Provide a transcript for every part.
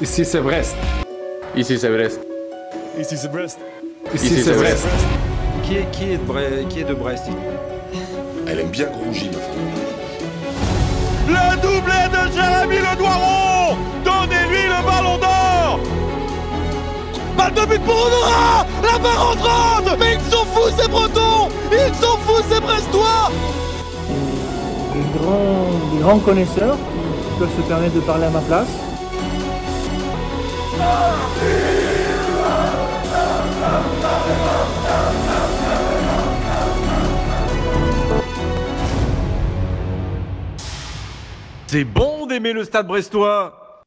Ici c'est Brest. Ici c'est Brest. Ici c'est Brest. Ici c'est Brest. Qui est, qui est de, Bre- qui est de Brest Elle aime bien Grongy, ma femme. Le doublé de Jérémy Le Doiron Donnez-lui le ballon d'or Balle de but pour Honora La barre entrante Mais ils sont fous ces Bretons Ils sont fous ces Brestois des grands, des grands connaisseurs qui peuvent se permettre de parler à ma place. C'est bon d'aimer le stade brestois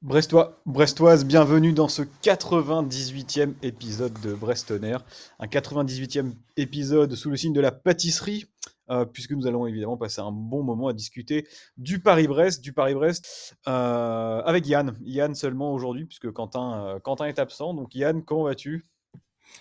Brestois, Brestoise, bienvenue dans ce 98e épisode de Brestonner. Un 98e épisode sous le signe de la pâtisserie, euh, puisque nous allons évidemment passer un bon moment à discuter du Paris-Brest, du Paris-Brest euh, avec Yann. Yann seulement aujourd'hui, puisque Quentin, euh, Quentin est absent. Donc Yann, comment vas-tu?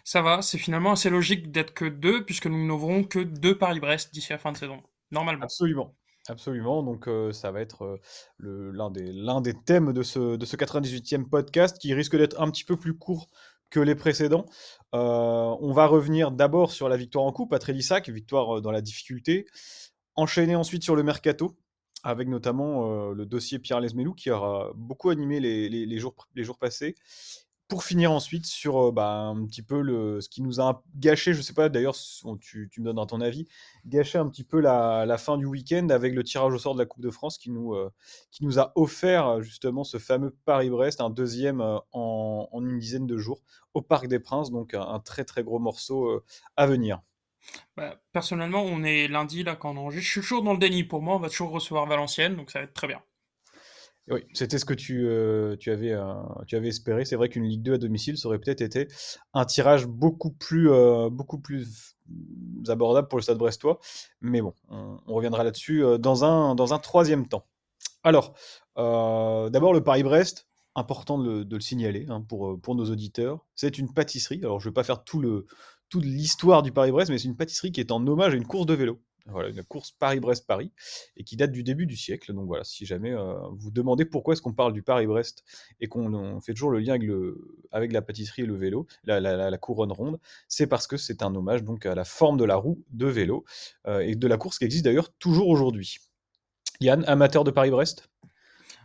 Ça va, c'est finalement assez logique d'être que deux, puisque nous n'ouvrons que deux Paris-Brest d'ici la fin de saison. Normalement. Absolument. Absolument, donc euh, ça va être euh, l'un des, thèmes de ce, de ce 98e podcast qui risque d'être un petit peu plus court que les précédents. Euh, on va revenir d'abord sur la victoire en coupe à Trélissac, victoire euh, dans la difficulté, enchaîner ensuite sur le mercato, avec notamment euh, le dossier Pierre Lesmelou qui aura beaucoup animé jours, les jours passés. Pour finir ensuite sur euh, bah, un petit peu le, ce qui nous a gâché, je sais pas d'ailleurs, tu, tu me donnes ton avis, gâché un petit peu la, fin du week-end avec le tirage au sort de la Coupe de France qui nous, euh, qui nous a offert justement ce fameux Paris-Brest, un deuxième euh, en, une dizaine de jours au Parc des Princes, donc un, très très gros morceau à venir. Bah, personnellement, on est lundi là quand on enregistre. Je suis toujours dans le déni. Pour moi, on va toujours recevoir Valenciennes, donc ça va être très bien. Oui, c'était ce que tu, euh, tu, avais, euh, tu avais espéré. C'est vrai qu'une Ligue 2 à domicile, ça aurait peut-être été un tirage beaucoup plus, euh, beaucoup plus abordable pour le Stade brestois. Mais bon, on, reviendra là-dessus dans, un, dans un troisième temps. Alors, d'abord le Paris-Brest, important de le, de le signaler hein, pour, pour nos auditeurs. C'est une pâtisserie. Alors, je ne vais pas faire tout le, toute l'histoire du Paris-Brest, mais c'est une pâtisserie qui est en hommage à une course de vélo. Voilà, une course Paris-Brest-Paris, et qui date du début du siècle. Donc voilà, si jamais euh, vous demandez pourquoi est-ce qu'on parle du Paris-Brest et qu'on on fait toujours le lien avec, le, avec la pâtisserie et le vélo, la couronne ronde, c'est parce que c'est un hommage donc à la forme de la roue de vélo, euh, et de la course qui existe d'ailleurs toujours aujourd'hui. Yann, amateur de Paris-Brest?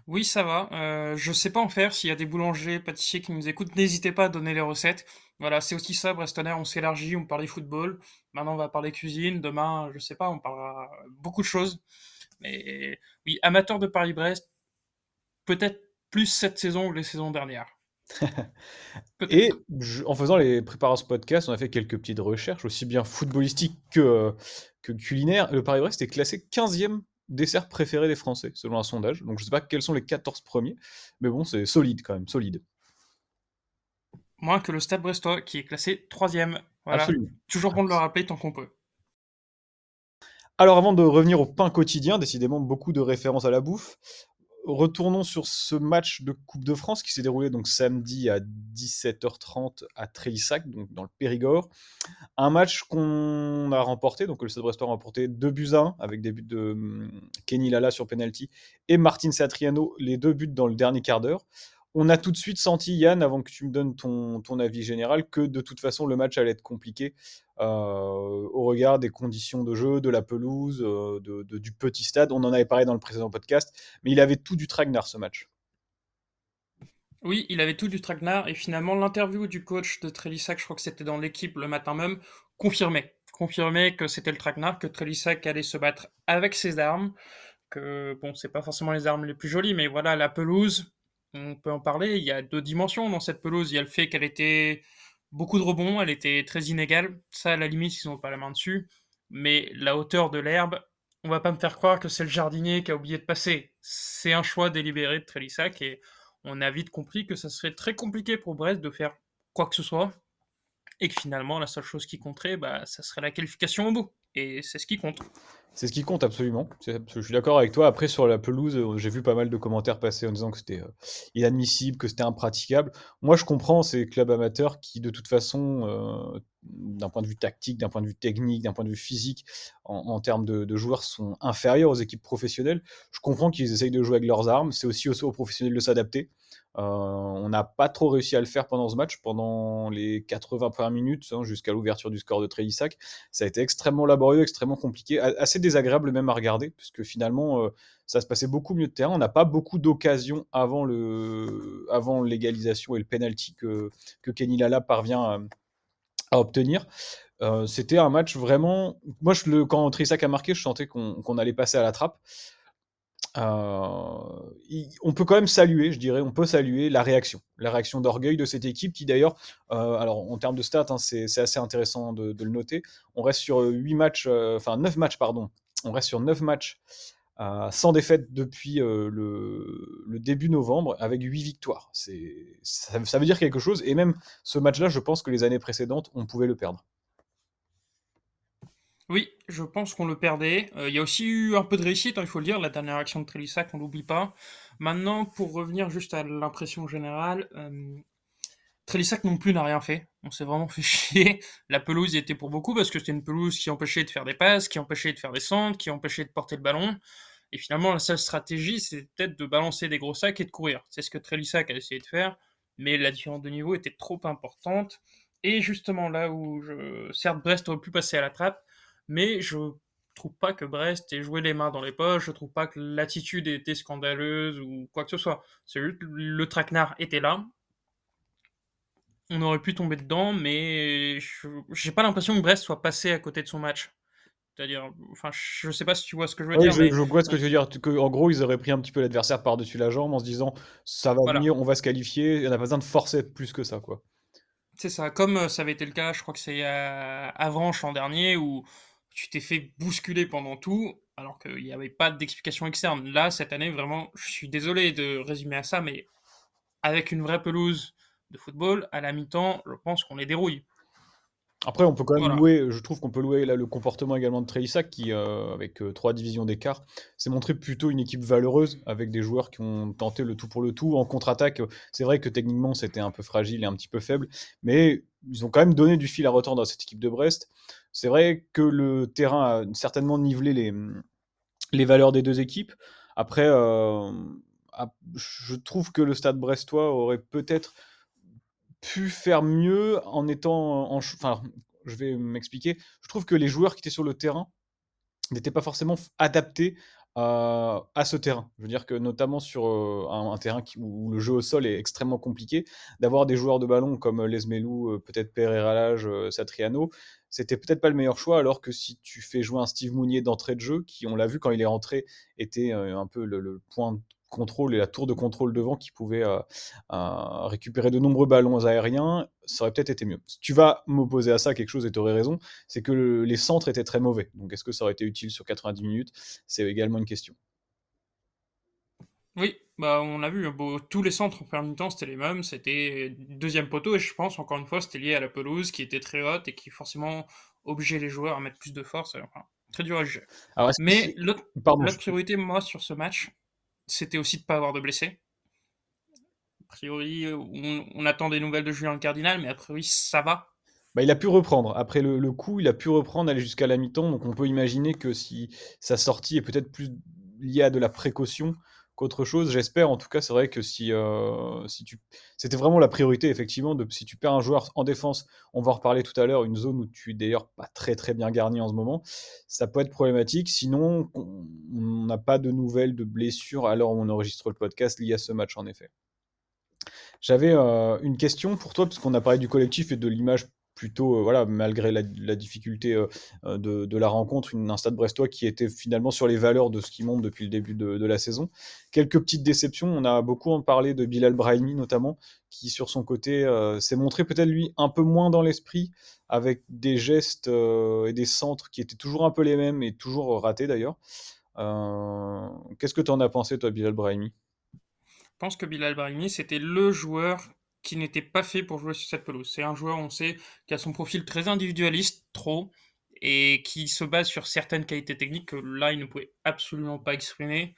Oui, ça va. Euh, je sais pas en faire. S'il y a des boulangers, pâtissiers qui nous écoutent, n'hésitez pas à donner les recettes. Voilà, c'est aussi ça, Brestonner. On s'élargit, on parlait football. Maintenant, on va parler cuisine. Demain, je sais pas, on parlera beaucoup de choses. Mais oui, amateur de Paris-Brest, peut-être plus cette saison que les saisons dernières. Et je- en faisant les préparations podcast, on a fait quelques petites recherches, aussi bien footballistiques que, que culinaires. Le Paris-Brest est classé 15e dessert préféré des Français, selon un sondage. Donc je sais pas quels sont les 14 premiers, mais bon, c'est solide quand même, solide. Moins que le Stade Brestois, qui est classé troisième. Voilà. Absolument. Toujours bon de le rappeler tant qu'on peut. Alors avant de revenir au pain quotidien, décidément beaucoup de références à la bouffe, retournons sur ce match de Coupe de France qui s'est déroulé donc samedi à 17h30 à Trélissac, donc dans le Périgord. Un match qu'on a remporté, donc le Stade Brestois a remporté 2 buts à 1 avec des buts de hum, Kenny Lala sur penalty et Martin Satriano, les deux buts dans le dernier quart d'heure. On a tout de suite senti, Yann, avant que tu me donnes ton, ton avis général, que de toute façon le match allait être compliqué euh, au regard des conditions de jeu, de la pelouse, euh, de- du petit stade. On en avait parlé dans le précédent podcast, mais il avait tout du tragnard ce match. Oui, il avait tout du traquenard et finalement l'interview du coach de Trélissac, je crois que c'était dans l'équipe le matin même, confirmait. Confirmait que c'était le traquenard, que Trélissac allait se battre avec ses armes, que bon, c'est pas forcément les armes les plus jolies, mais voilà, la pelouse, on peut en parler, il y a deux dimensions dans cette pelouse. Il y a le fait qu'elle était beaucoup de rebonds, elle était très inégale, ça à la limite ils n'ont pas la main dessus, mais la hauteur de l'herbe, on va pas me faire croire que c'est le jardinier qui a oublié de passer. C'est un choix délibéré de Trélissac et on a vite compris que ça serait très compliqué pour Brest de faire quoi que ce soit, et que finalement la seule chose qui compterait, bah, ça serait la qualification au bout. et c'est ce qui compte. C'est ce qui compte absolument. Je suis d'accord avec toi. Après, sur la pelouse, euh, j'ai vu pas mal de commentaires passer en disant que c'était euh, inadmissible, que c'était impraticable. Moi, je comprends ces clubs amateurs qui, de toute façon, euh, d'un point de vue tactique, d'un point de vue technique, d'un point de vue physique, en, termes de, joueurs, sont inférieurs aux équipes professionnelles. Je comprends qu'ils essayent de jouer avec leurs armes. C'est aussi aux professionnels de s'adapter. Euh, on n'a pas trop réussi à le faire pendant ce match, pendant les 80 premières minutes, hein, jusqu'à l'ouverture du score de Trélissac. Ça a été extrêmement laborieux, extrêmement compliqué, assez désagréable même à regarder, puisque finalement, euh, ça se passait beaucoup mieux de terrain. On n'a pas beaucoup d'occasions avant, le, avant l'égalisation et le penalty que, que Kenny Lala parvient à, obtenir. Euh, c'était un match vraiment. Moi, quand Trélissac a marqué, je sentais qu'on allait passer à la trappe. Euh, on peut quand même saluer, je dirais, on peut saluer la réaction, la réaction d'orgueil de cette équipe qui d'ailleurs, euh, alors en termes de stats, hein, c'est assez intéressant de, le noter. On reste sur 8 matchs, enfin 9 matchs, pardon. On reste sur 9 matchs sans défaite depuis le, début novembre avec 8 victoires. Ça, veut dire quelque chose et même ce match-là, je pense que les années précédentes, on pouvait le perdre. Oui, je pense qu'on le perdait. Euh, il y a aussi eu un peu de réussite, hein, il faut le dire, la dernière action de Trélissac, on l'oublie pas. Maintenant, pour revenir juste à l'impression générale, euh, Trélissac non plus n'a rien fait. On s'est vraiment fait chier. La pelouse y était pour beaucoup parce que c'était une pelouse qui empêchait de faire des passes, qui empêchait de faire des centres, qui empêchait de porter le ballon. Et finalement, la seule stratégie, c'est peut-être de balancer des gros sacs et de courir. C'est ce que Trélissac a essayé de faire, mais la différence de niveau était trop importante. Et justement, là où je... certes Brest aurait pu passer à la trappe, mais je trouve pas que Brest ait joué les mains dans les poches, je trouve pas que l'attitude était scandaleuse ou quoi que ce soit. C'est juste le traquenard était là. On aurait pu tomber dedans, mais j'ai pas l'impression que Brest soit passé à côté de son match. C'est-à-dire, enfin, je sais pas si tu vois ce que je veux dire. Je, je, vois ce que tu veux dire. Que, en gros, ils auraient pris un petit peu l'adversaire par-dessus la jambe en se disant ça va venir, on va se qualifier, il n'y a pas besoin de forcer plus que ça, quoi. C'est ça, comme euh, ça avait été le cas, je crois que c'est à Avranches l'an dernier, où tu t'es fait bousculer pendant tout, alors qu'il n'y avait pas d'explication externe. Là, cette année, vraiment, je suis désolé de résumer à ça, mais avec une vraie pelouse de football, à la mi-temps, je pense qu'on les dérouille. Après, on peut quand même louer, je trouve qu'on peut louer là, le comportement également de Trélissac, qui, euh, avec euh, trois divisions d'écart, s'est montré plutôt une équipe valeureuse, avec des joueurs qui ont tenté le tout pour le tout. En contre-attaque, c'est vrai que techniquement, c'était un peu fragile et un petit peu faible, mais ils ont quand même donné du fil à retordre à cette équipe de Brest. C'est vrai que le terrain a certainement nivelé les, les valeurs des deux équipes. Après, euh, je trouve que le stade brestois aurait peut-être pu faire mieux en étant en, enfin je vais m'expliquer je trouve que les joueurs qui étaient sur le terrain n'étaient pas forcément adaptés à ce terrain. Je veux dire que notamment sur un, terrain où le jeu au sol est extrêmement compliqué, d'avoir des joueurs de ballon comme Lesmelou, peut-être Pereira Lage, Satriano, c'était peut-être pas le meilleur choix, alors que si tu fais jouer un Steve Mounier d'entrée de jeu, qui on l'a vu quand il est rentré, était un peu le point contrôle et la tour de contrôle devant qui pouvait euh, euh, récupérer de nombreux ballons aériens, ça aurait peut-être été mieux. Si tu vas m'opposer à ça quelque chose et tu aurais raison, c'est que les centres étaient très mauvais. Donc est-ce que ça aurait été utile sur 90 minutes? C'est également une question. Oui, bah on a vu, hein, tous les centres en première mi-temps c'était les mêmes, c'était deuxième poteau et je pense encore une fois c'était lié à la pelouse qui était très haute et qui forcément obligeait les joueurs à mettre plus de force. très dur à juger. Mais l'autre priorité moi sur ce match, c'était aussi de ne pas avoir de blessés. A priori, on, attend des nouvelles de Julien Cardinal, mais a priori, ça va. Bah, il a pu reprendre. Après le, coup, il a pu reprendre, aller jusqu'à la mi-temps. Donc on peut imaginer que si sa sortie est peut-être plus liée à de la précaution, qu'autre chose. J'espère, en tout cas, c'est vrai que si, euh, si tu... C'était vraiment la priorité, effectivement, de, si tu perds un joueur en défense, on va en reparler tout à l'heure, une zone où tu es d'ailleurs pas très très bien garni en ce moment, ça peut être problématique. Sinon, on n'a pas de nouvelles de blessures alors on enregistre le podcast lié à ce match, en effet. J'avais euh, une question pour toi, parce qu'on a parlé du collectif et de l'image plutôt, euh, voilà, malgré la, difficulté euh, euh, de, la rencontre, une, un stade brestois qui était finalement sur les valeurs de ce qui monte depuis le début de, la saison. Quelques petites déceptions, on a beaucoup en parlé de Bilal Brahimi notamment, qui sur son côté s'est montré peut-être lui un peu moins dans l'esprit, avec des gestes et des centres qui étaient toujours un peu les mêmes et toujours ratés d'ailleurs. Qu'est-ce que tu en as pensé toi, Bilal Brahimi? Je pense que Bilal Brahimi, c'était le joueur qui n'était pas fait pour jouer sur cette pelouse. C'est un joueur, on sait, qui a son profil très individualiste, trop, et qui se base sur certaines qualités techniques que là, il ne pouvait absolument pas exprimer.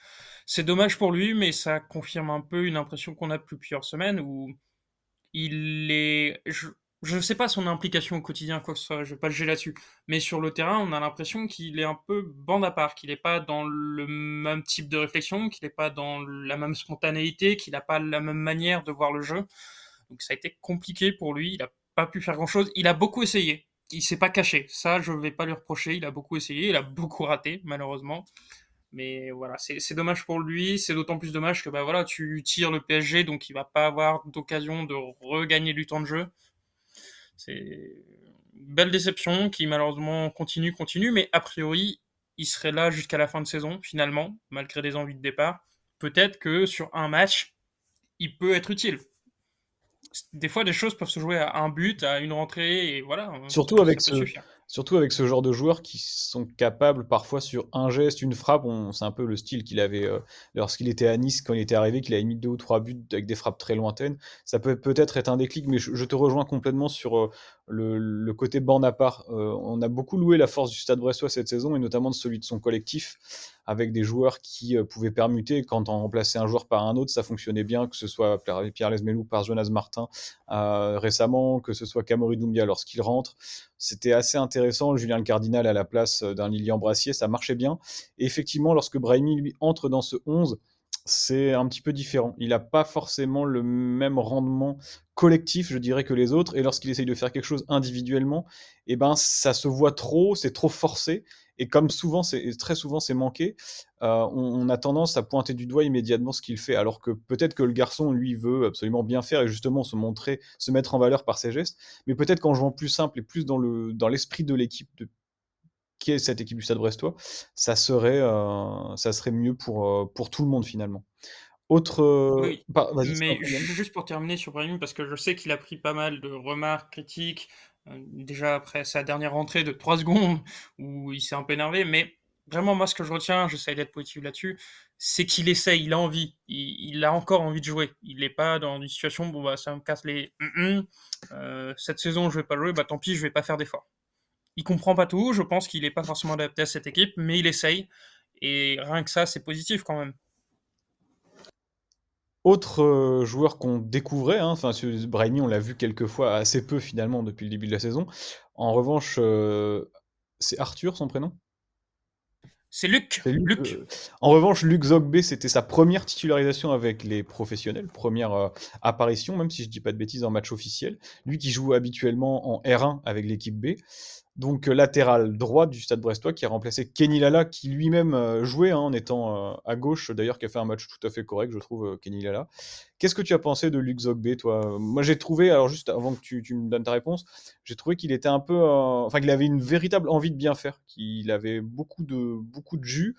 C'est dommage pour lui, mais ça confirme un peu une impression qu'on a depuis plusieurs semaines où il est. Je ne sais pas son implication au quotidien, quoi que ce soit, je vais pas le gérer là-dessus. Mais sur le terrain, on a l'impression qu'il est un peu bande à part, qu'il n'est pas dans le même type de réflexion, qu'il n'est pas dans la même spontanéité, qu'il n'a pas la même manière de voir le jeu. Donc ça a été compliqué pour lui, il n'a pas pu faire grand-chose. Il a beaucoup essayé, il s'est pas caché. Ça, je ne vais pas lui reprocher, il a beaucoup essayé, il a beaucoup raté, malheureusement. Mais voilà, c'est dommage pour lui. C'est d'autant plus dommage que bah voilà, tu tires le PSG, donc il va pas avoir d'occasion de regagner du temps de jeu. C'est belle déception qui malheureusement continue, continue, mais a priori, il serait là jusqu'à la fin de saison, finalement, malgré des envies de départ. Peut-être que sur un match, il peut être utile. Des fois, des choses peuvent se jouer à un but, à une rentrée, et voilà. Surtout avec ce, Surtout avec ce genre de joueurs qui sont capables parfois sur un geste, une frappe, c'est un peu le style qu'il avait euh, lorsqu'il était à Nice, quand il était arrivé, qu'il avait mis deux ou trois buts avec des frappes très lointaines. Ça peut peut-être être un déclic, mais je, te rejoins complètement sur euh, le, côté bande à part. Euh, on a beaucoup loué la force du Stade Brestois cette saison, et notamment de celui de son collectif, avec des joueurs qui pouvaient permuter. Quand on remplaçait un joueur par un autre, ça fonctionnait bien, que ce soit Pierre Lesmelou par Jonas Martin récemment, que ce soit Camori Doumbia lorsqu'il rentre. C'était assez intéressant. Julien le Cardinal à la place euh, d'un Lilian Brassier, ça marchait bien. Et effectivement, lorsque Brahimi lui entre dans ce 11, c'est un petit peu différent. Il n'a pas forcément le même rendement collectif, je dirais, que les autres. Et lorsqu'il essaye de faire quelque chose individuellement, eh ben, ça se voit trop, c'est trop forcé. Et comme souvent, c'est très souvent, c'est manqué, euh, on, a tendance à pointer du doigt immédiatement ce qu'il fait, alors que peut-être que le garçon, lui, veut absolument bien faire et justement se montrer, se mettre en valeur par ses gestes. Mais peut-être qu'en jouant plus simple et plus dans le dans l'esprit de l'équipe qui est cette équipe du Stade Brestois, ça serait, euh, ça serait mieux pour, euh, pour tout le monde finalement. Autre. Oui, mais juste pour terminer sur Brahim, parce que je sais qu'il a pris pas mal de remarques critiques, euh, déjà après sa dernière rentrée de 3 secondes, où il s'est un peu énervé, mais vraiment, moi, ce que je retiens, j'essaie d'être positif là-dessus, c'est qu'il essaye, il a envie, il, a encore envie de jouer. Il n'est pas dans une situation, bon, bah, ça me casse les. cette saison, je vais pas jouer, bah tant pis, je vais pas faire d'efforts. Il comprend pas tout, je pense qu'il n'est pas forcément adapté à cette équipe, mais il essaye. Et rien que ça, c'est positif quand même. Autre euh, joueur qu'on découvrait, hein, enfin Brahimi, on l'a vu quelques fois, assez peu finalement depuis le début de la saison. En revanche, euh, c'est Arthur son prénom? C'est Luc. Luc. Euh, en revanche, Luc Zogbe, c'était sa première titularisation avec les professionnels, première apparition, même si je dis pas de bêtises, en match officiel. Lui qui joue habituellement en R1 avec l'équipe B donc euh, latéral droit du Stade Brestois, qui a remplacé Kenny Lala, qui lui-même euh, jouait hein, en étant euh, à gauche, d'ailleurs, qui a fait un match tout à fait correct, je trouve, Kenny Lala. Qu'est-ce que tu as pensé de Luc Zogbe, toi? Moi, j'ai trouvé, alors juste avant que tu, me donnes ta réponse, j'ai trouvé qu'il était un peu, enfin, qu'il avait une véritable envie de bien faire, qu'il avait beaucoup de, beaucoup de jus,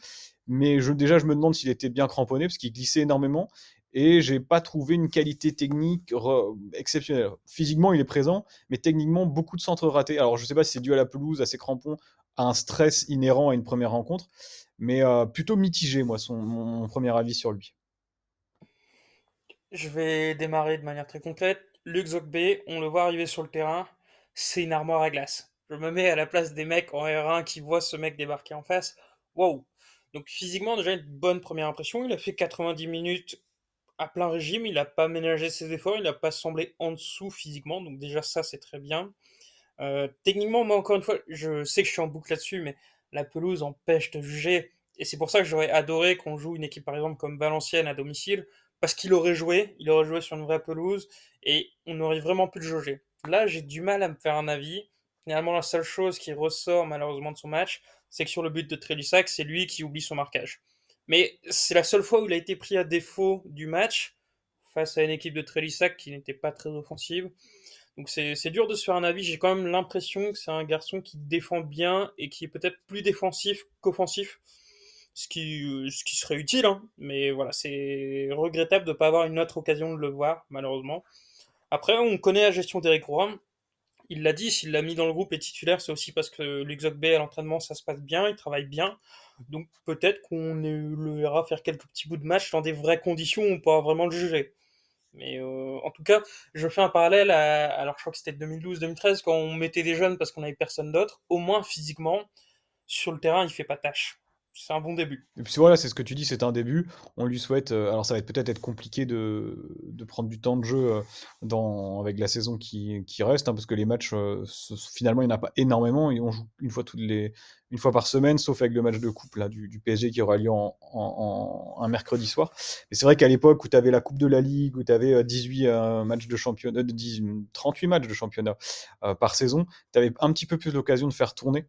mais je, déjà, je me demande s'il était bien cramponné, parce qu'il glissait énormément, et j'ai pas trouvé une qualité technique exceptionnelle. Physiquement, il est présent, mais techniquement, beaucoup de centres ratés. Alors, je sais pas si c'est dû à la pelouse, à ses crampons, à un stress inhérent à une première rencontre, mais euh, plutôt mitigé, moi, mon, premier avis sur lui. Je vais démarrer de manière très concrète. Luc Zogbe, on le voit arriver sur le terrain, c'est une armoire à glace. Je me mets à la place des mecs en R1 qui voient ce mec débarquer en face. Wow! Donc physiquement, déjà une bonne première impression. Il a fait 90 minutes à plein régime, il n'a pas ménagé ses efforts, il n'a pas semblé en dessous physiquement, donc déjà ça c'est très bien. Euh, techniquement, moi encore une fois, je sais que je suis en boucle là-dessus, mais la pelouse empêche de juger, et c'est pour ça que j'aurais adoré qu'on joue une équipe par exemple comme Valenciennes à domicile, parce qu'il aurait joué, il aurait joué sur une vraie pelouse, et on aurait vraiment pu le juger. Là, j'ai du mal à me faire un avis. Finalement, la seule chose qui ressort malheureusement de son match, c'est que sur le but de Trélissac, c'est lui qui oublie son marquage. Mais c'est la seule fois où il a été pris à défaut du match face à une équipe de Trélissac qui n'était pas très offensive. Donc c'est dur de se faire un avis. J'ai quand même l'impression que c'est un garçon qui défend bien et qui est peut-être plus défensif qu'offensif. Ce qui, serait utile, hein. mais voilà, c'est regrettable de ne pas avoir une autre occasion de le voir, malheureusement. Après, on connaît la gestion d'Eric Roy. Il l'a dit, s'il l'a mis dans le groupe et titulaire, c'est aussi parce que l'Uxoc B à l'entraînement, ça se passe bien, il travaille bien. Donc peut-être qu'on le verra faire quelques petits bouts de match dans des vraies conditions où on pourra vraiment le juger. Mais en tout cas, je fais un parallèle à, alors je crois que c'était 2012-2013 quand on mettait des jeunes parce qu'on avait personne d'autre. Au moins physiquement, sur le terrain, il fait pas tâche c'est un bon début. Et puis voilà, c'est ce que tu dis, c'est un début. On lui souhaite. Euh, alors ça va peut-être être compliqué de, de, prendre du temps de jeu euh, dans, avec la saison qui, qui reste, hein, parce que les matchs, euh, finalement, il n'y en a pas énormément. On joue une fois, toutes les, une fois par semaine, sauf avec le match de coupe là, du, du PSG qui aura lieu en, en, un mercredi soir. Mais c'est vrai qu'à l'époque où tu avais la Coupe de la Ligue, où tu avais 18 matchs de championnat, 38 matchs de championnat par saison, tu avais un petit peu plus l'occasion de faire tourner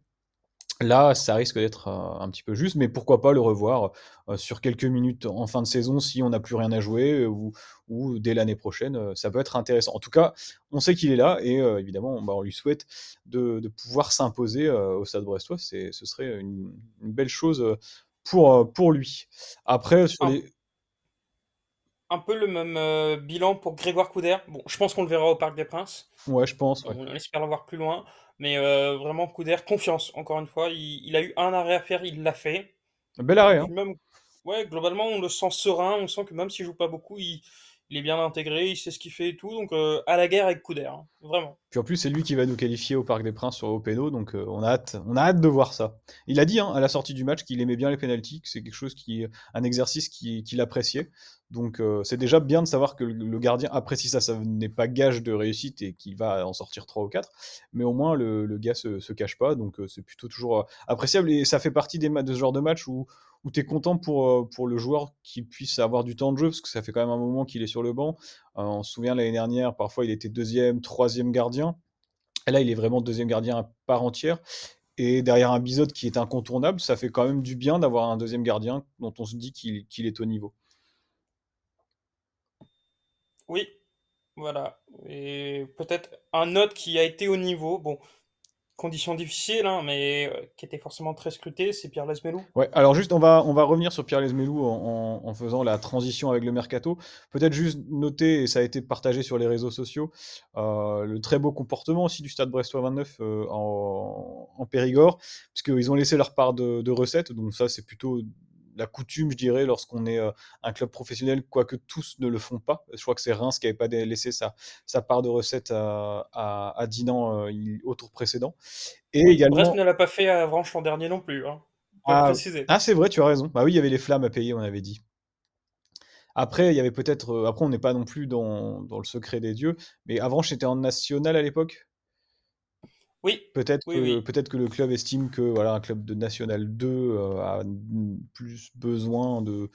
Là, ça risque d'être euh, un petit peu juste, mais pourquoi pas le revoir euh, sur quelques minutes en fin de saison si on n'a plus rien à jouer ou, dès l'année prochaine, euh, ça peut être intéressant. En tout cas, on sait qu'il est là et évidemment, bah, on lui souhaite de, pouvoir s'imposer au Stade Brestois. ce serait une, belle chose pour, pour lui. Après, sur les... un peu le même bilan pour Grégoire Couder. Bon, je pense qu'on le verra au Parc des Princes. Ouais, je pense. On espère l'avoir plus loin. Mais euh, vraiment, coup d'air, confiance, encore une fois. Il, a eu un arrêt à faire, il l'a fait. Un bel arrêt, hein. ouais, globalement, on le sent serein. On sent que même s'il joue pas beaucoup, il, est bien intégré, il sait ce qu'il fait et tout. Donc, euh, à la guerre avec coup d'air, hein, vraiment. Puis en plus, c'est lui qui va nous qualifier au Parc des Princes sur Openo, donc euh, on, a hâte, on a hâte de voir ça. Il a dit hein, à la sortie du match qu'il aimait bien les pénalties, que c'est quelque chose qui, un exercice qu'il appréciait. Donc euh, c'est déjà bien de savoir que le, gardien apprécie ça. Ça n'est pas gage de réussite et qu'il va en sortir 3 ou 4. Mais au moins le, gars se, se cache pas. Donc euh, c'est plutôt toujours euh, appréciable. Et ça fait partie des de ce genre de match où, où tu es content pour, pour le joueur qu'il puisse avoir du temps de jeu. Parce que ça fait quand même un moment qu'il est sur le banc. on se souvient l'année dernière, parfois il était deuxième, troisième gardien. Et là il est vraiment deuxième gardien à part entière. Et derrière un Bizot qui est incontournable, ça fait quand même du bien d'avoir un deuxième gardien dont on se dit qu'il est au niveau. Oui, voilà. Et peut-être un autre qui a été au niveau, bon, conditions difficiles, hein, mais euh, qui était forcément très scruté, c'est Pierre Lesmelou. Ouais, alors juste, on va, on va revenir sur Pierre Lesmelou en, en, faisant la transition avec le mercato. Peut-être juste noter, et ça a été partagé sur les réseaux sociaux, euh, le très beau comportement aussi du Stade Brestois 29 euh, en, en, Périgord, puisqu'ils ont laissé leur part de, de recettes, donc ça c'est plutôt la coutume, je dirais, lorsqu'on est euh, un club professionnel, quoique tous ne le font pas. Je crois que c'est Reims qui n'avait pas laissé sa, sa, part de recette à, à, Dinan euh, au tour précédent. Et également... Brest ne l'a pas fait à Avranches l'an dernier non plus. Hein. Ah, ah, c'est vrai, tu as raison. Bah oui, il y avait les flammes à payer, on avait dit. Après, il y avait peut-être. Euh, après, on n'est pas non plus dans, dans, le secret des dieux, mais Avranches était en national à l'époque? Oui. Peut-être que, peut que le club estime que voilà, un club de National 2 euh, a plus besoin de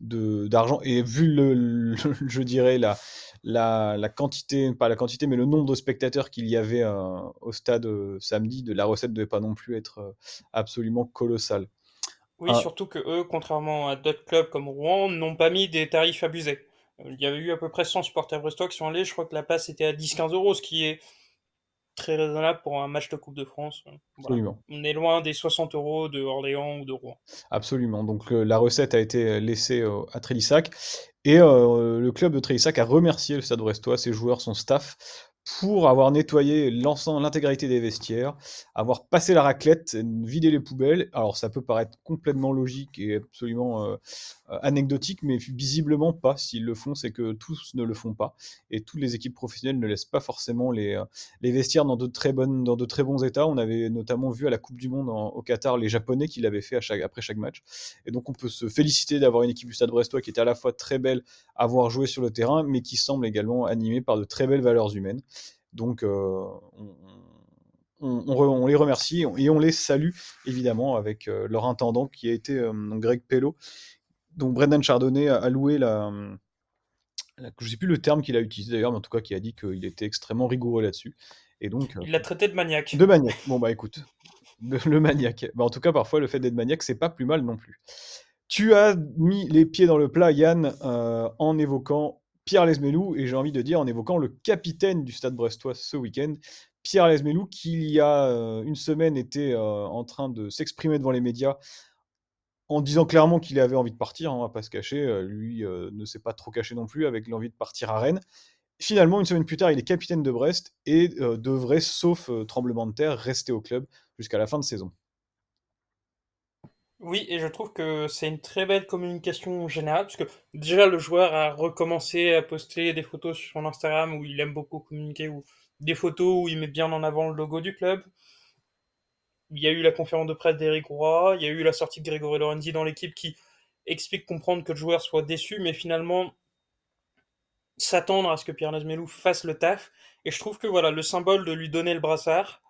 d'argent. Et vu le, je dirais la, la, la, quantité pas la quantité mais le nombre de spectateurs qu'il y avait euh, au stade euh, samedi de la recette ne devait pas non plus être absolument colossale. Oui ah. surtout que eux contrairement à d'autres clubs comme Rouen n'ont pas mis des tarifs abusés. Il y avait eu à peu près 100 supporters brestois qui sont allés. Je crois que la place était à 10-15 euros ce qui est très raisonnable pour un match de Coupe de France. Absolument. On est loin des 60 euros de Orléans ou de Rouen. Absolument. Donc la recette a été laissée à Trélissac et euh, le club de Trélissac a remercié le Stade Brestois, ses joueurs, son staff pour avoir nettoyé l'intégralité des vestiaires, avoir passé la raclette, vidé les poubelles. Alors ça peut paraître complètement logique et absolument euh, euh, anecdotique, mais visiblement pas. S'ils le font, c'est que tous ne le font pas. Et toutes les équipes professionnelles ne laissent pas forcément les, euh, vestiaires dans de, très bons états. On avait notamment vu à la Coupe du Monde au Qatar les Japonais qui l'avaient fait après chaque match. Et donc on peut se féliciter d'avoir une équipe du Stade Brestois qui était à la fois très belle à voir jouer sur le terrain, mais qui semble également animée par de très belles valeurs humaines. Donc, euh, on, les remercie et on les salue évidemment avec euh, leur intendant qui a été euh, Greg Pello, dont Brendan Chardonnay a loué la, je ne sais plus le terme qu'il a utilisé d'ailleurs, mais en tout cas qui a dit qu'il était extrêmement rigoureux là-dessus. Et donc, il l'a traité de maniaque. De maniaque. Bon bah écoute, le, maniaque. Bah, en tout cas, parfois le fait d'être maniaque, c'est pas plus mal non plus. Tu as mis les pieds dans le plat, Yann, en évoquant Pierre Lesmelou, et j'ai envie de dire en évoquant le capitaine du Stade brestois ce week-end, Pierre Lesmelou, qui il y a euh, une semaine était euh, en train de s'exprimer devant les médias en disant clairement qu'il avait envie de partir, hein, on va pas se cacher, euh, lui ne s'est pas trop caché non plus avec l'envie de partir à Rennes. Finalement, une semaine plus tard, il est capitaine de Brest et devrait, sauf tremblement de terre, rester au club jusqu'à la fin de saison. Oui, et je trouve que c'est une très belle communication générale, parce que déjà le joueur a recommencé à poster des photos sur son Instagram où il aime beaucoup communiquer, ou des photos où il met bien en avant le logo du club. Il y a eu la conférence de presse d'Eric Roy, il y a eu la sortie de Grégory Lorenzi dans l'équipe qui explique comprendre que le joueur soit déçu, mais finalement s'attendre à ce que Pierre Nesmelou fasse le taf. Et je trouve que voilà, le symbole de lui donner le brassard,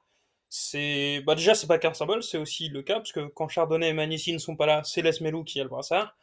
c'est bah déjà c'est pas qu'un symbole, c'est aussi le cas parce que quand Chardonnay et Magnici ne sont pas là, c'est Lesmelou qui a le brassard.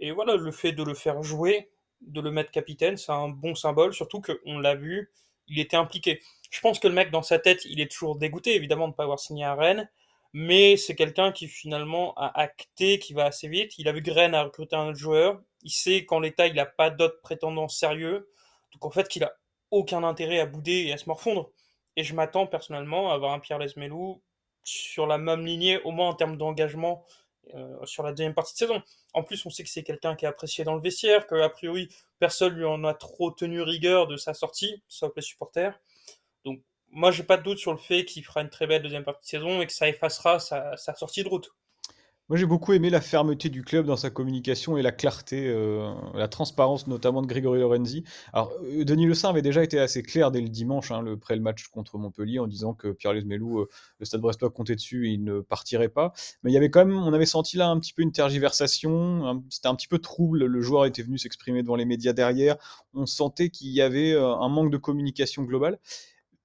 Et voilà, le fait de le faire jouer, de le mettre capitaine, c'est un bon symbole, surtout qu'on l'a vu, il était impliqué. Je pense que le mec dans sa tête, il est toujours dégoûté évidemment de ne pas avoir signé à Rennes, mais c'est quelqu'un qui finalement a acté, qui va assez vite. Il a vu que Rennes a recruté un joueur, il sait qu'en l'état il n'a pas d'autres prétendants sérieux, donc en fait qu'il a aucun intérêt à bouder et à se morfondre. Et je m'attends personnellement à avoir un Pierre Lesmelou sur la même lignée, au moins en termes d'engagement euh, sur la deuxième partie de saison. En plus, on sait que c'est quelqu'un qui est apprécié dans le vestiaire, que a priori personne lui en a trop tenu rigueur de sa sortie, sauf les supporters. Donc, moi, j'ai pas de doute sur le fait qu'il fera une très belle deuxième partie de saison et que ça effacera sa sortie de route. Moi, j'ai beaucoup aimé la fermeté du club dans sa communication et la clarté, euh, la transparence notamment de Grégory Lorenzi. Alors, euh, Denis Le Saint avait déjà été assez clair dès le dimanche, hein, le, après le match contre Montpellier, en disant que Pierre Lesmelou, euh, le Stade Brestois comptait dessus et il ne partirait pas. Mais il y avait quand même, on avait senti là un petit peu une tergiversation, c'était un petit peu trouble. Le joueur était venu s'exprimer devant les médias derrière. On sentait qu'il y avait un manque de communication globale.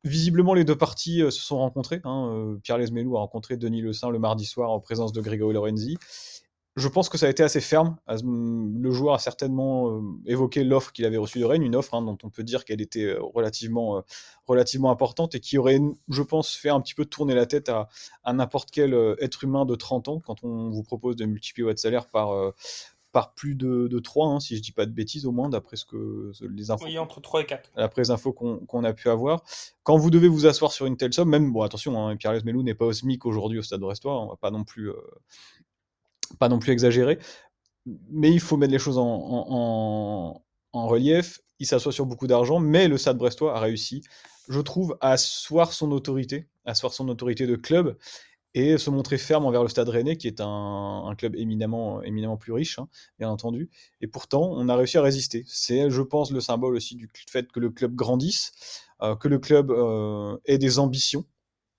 Visiblement, les deux parties euh, se sont rencontrées. Hein, euh, Pierre Lesmelou a rencontré Denis Le Saint le mardi soir en présence de Grégory Lorenzi. Je pense que ça a été assez ferme. Le joueur a certainement euh, évoqué l'offre qu'il avait reçue de Rennes, une offre hein, dont on peut dire qu'elle était relativement, relativement importante et qui aurait, je pense, fait un petit peu tourner la tête à, n'importe quel être humain de 30 ans quand on vous propose de multiplier votre salaire par, par plus de, de 3, hein, si je dis pas de bêtises au moins, d'après ce que les infos. Oui, entre 3 et 4. Après les infos qu'on a pu avoir. Quand vous devez vous asseoir sur une telle somme, même, bon, attention, hein, Pierre Melou n'est pas au SMIC aujourd'hui au Stade de Brestois, on va pas non plus, euh, pas non plus exagérer, mais il faut mettre les choses en, en, en relief. Il s'assoit sur beaucoup d'argent, mais le Stade Brestois a réussi, je trouve, à asseoir son autorité, à asseoir son autorité de club et se montrer ferme envers le Stade Rennais, qui est un, club éminemment, éminemment plus riche, hein, bien entendu. Et pourtant, on a réussi à résister. C'est, je pense, le symbole aussi du fait que le club grandisse, euh, que le club euh, ait des ambitions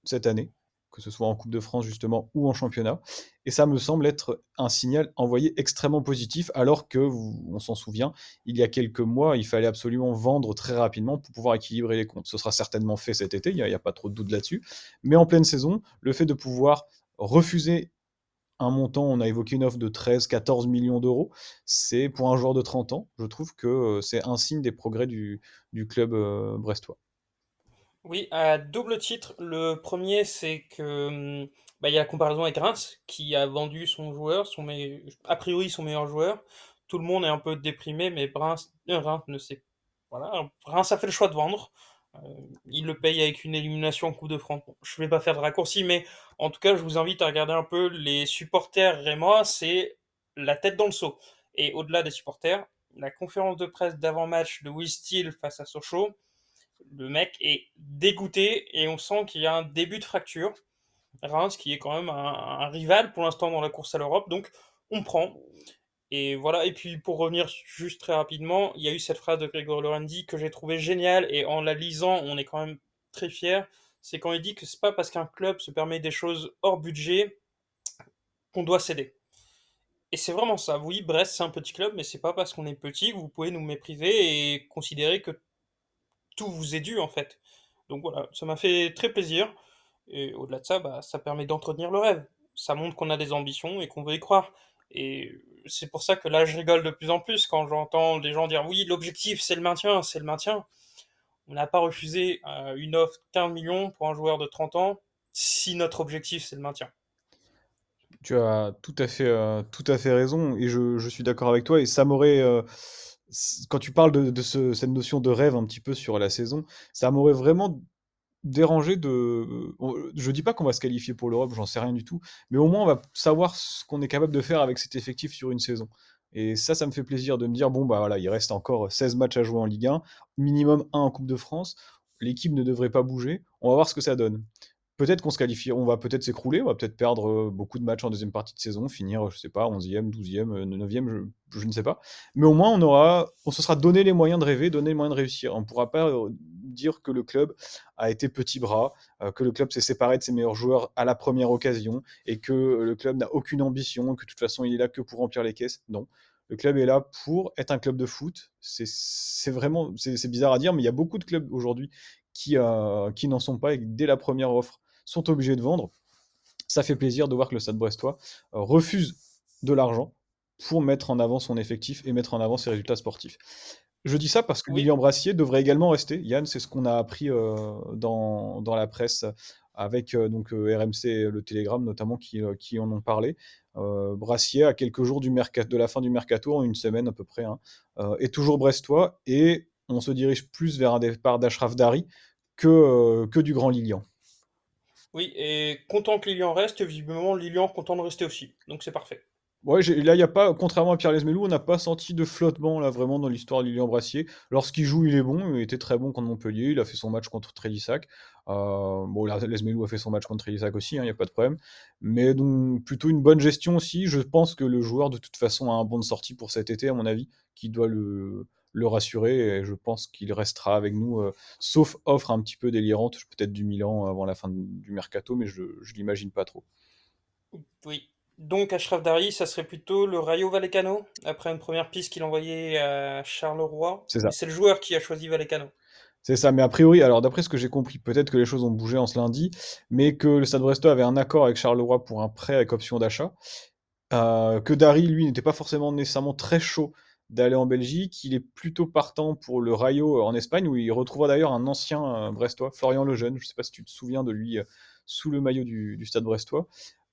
cette année, que ce soit en Coupe de France justement ou en championnat. Et ça me semble être un signal envoyé extrêmement positif, alors que, on s'en souvient, il y a quelques mois, il fallait absolument vendre très rapidement pour pouvoir équilibrer les comptes. Ce sera certainement fait cet été, il n'y a, pas trop de doute là-dessus. Mais en pleine saison, le fait de pouvoir refuser un montant, on a évoqué une offre de 13-14 millions d'euros, c'est pour un joueur de 30 ans, je trouve que euh, c'est un signe des progrès du, du club euh, brestois. Oui, à double titre. Le premier, c'est que bah, il y a la comparaison avec Reims, qui a vendu son joueur, son a priori son meilleur joueur. Tout le monde est un peu déprimé, mais Reims, euh, Reims ne sait. Voilà, Reims a fait le choix de vendre. Euh, il le paye avec une élimination en Coupe de France. je vais pas faire de raccourci, mais en tout cas, je vous invite à regarder un peu les supporters rémois. C'est la tête dans le seau. Et au-delà des supporters, la conférence de presse d'avant-match de Will Steele face à Sochaux, le mec est dégoûté et on sent qu'il y a un début de fracture. Reims qui est quand même un, rival pour l'instant dans la course à l'Europe, donc on prend. Et voilà, et puis pour revenir juste très rapidement, il y a eu cette phrase de Grégory Lorendi que j'ai trouvé géniale et en la lisant, on est quand même très fier. C'est quand il dit que c'est pas parce qu'un club se permet des choses hors budget qu'on doit céder. Et c'est vraiment ça. Oui, Brest, c'est un petit club, mais c'est pas parce qu'on est petit que vous pouvez nous mépriser et considérer que tout vous est dû en fait. Donc voilà, ça m'a fait très plaisir. Et au-delà de ça, bah, ça permet d'entretenir le rêve. Ça montre qu'on a des ambitions et qu'on veut y croire. Et c'est pour ça que là, je rigole de plus en plus quand j'entends des gens dire oui, l'objectif c'est le maintien, c'est le maintien. On n'a pas refusé euh, une offre 15 millions pour un joueur de 30 ans si notre objectif c'est le maintien. Tu as tout à fait, euh, tout à fait raison et je, je suis d'accord avec toi. Et ça m'aurait. Euh, quand tu parles de, cette notion de rêve un petit peu sur la saison, ça m'aurait vraiment dérangé de. Je dis pas qu'on va se qualifier pour l'Europe, j'en sais rien du tout, mais au moins on va savoir ce qu'on est capable de faire avec cet effectif sur une saison. Et ça, ça me fait plaisir de me dire bon, bah voilà, il reste encore 16 matchs à jouer en Ligue 1, minimum 1 en Coupe de France. L'équipe ne devrait pas bouger. On va voir ce que ça donne. Peut-être qu'on se qualifie, on va peut-être s'écrouler, on va peut-être perdre beaucoup de matchs en deuxième partie de saison, finir, je sais pas, 11e, 12e, 9e, je, ne sais pas. Mais au moins, on aura, on se sera donné les moyens de rêver, donné les moyens de réussir. On ne pourra pas dire que le club a été petit bras, que le club s'est séparé de ses meilleurs joueurs à la première occasion et que le club n'a aucune ambition, que de toute façon il est là que pour remplir les caisses. Non. Le club est là pour être un club de foot. C'est vraiment, c'est bizarre à dire, mais il y a beaucoup de clubs aujourd'hui qui, n'en sont pas dès la première offre sont obligés de vendre. Ça fait plaisir de voir que le Stade Brestois euh, refuse de l'argent pour mettre en avant son effectif et mettre en avant ses résultats sportifs. Je dis ça parce que William Brassier devrait également rester. Yann, c'est ce qu'on a appris euh, dans, dans, la presse avec euh, donc RMC et le Télégramme notamment qui, qui en ont parlé. Brassier, à quelques jours du de la fin du mercato, en une semaine à peu près, hein, est toujours brestois et on se dirige plus vers un départ d'Ashraf Dari que, que du grand Lilian. Oui, et content que Lilian reste, visiblement Lilian content de rester aussi. Donc c'est parfait. Ouais, là, il a pas, contrairement à Pierre Lesmelou, on n'a pas senti de flottement là vraiment dans l'histoire de Lilian Brassier. Lorsqu'il joue, il est bon, il était très bon contre Montpellier, il a fait son match contre Trélissac. Euh, bon, Lesmelou a fait son match contre Trélissac aussi, hein, il n'y a pas de problème. Mais donc, plutôt une bonne gestion aussi. Je pense que le joueur, de toute façon, a un bon de sortie pour cet été, à mon avis, qui doit le, le rassurer et je pense qu'il restera avec nous, euh, sauf offre un petit peu délirante, peut-être du Milan avant la fin du mercato, mais je ne l'imagine pas trop. Oui. Donc Ashraf Dari, ça serait plutôt le Rayo Vallecano, après une première piste qu'il envoyait à Charleroi. C'est ça. C'est le joueur qui a choisi Vallecano. C'est ça, mais a priori, alors d'après ce que j'ai compris, peut-être que les choses ont bougé en ce lundi, mais que le Stade Brestois avait un accord avec Charleroi pour un prêt avec option d'achat, euh, que Dari, lui, n'était pas forcément nécessairement très chaud d'aller en Belgique. Il est plutôt partant pour le Rayo en Espagne, où il retrouvera d'ailleurs un ancien euh, brestois, Florian Lejeune. Je ne sais pas si tu te souviens de lui euh, sous le maillot du, stade brestois.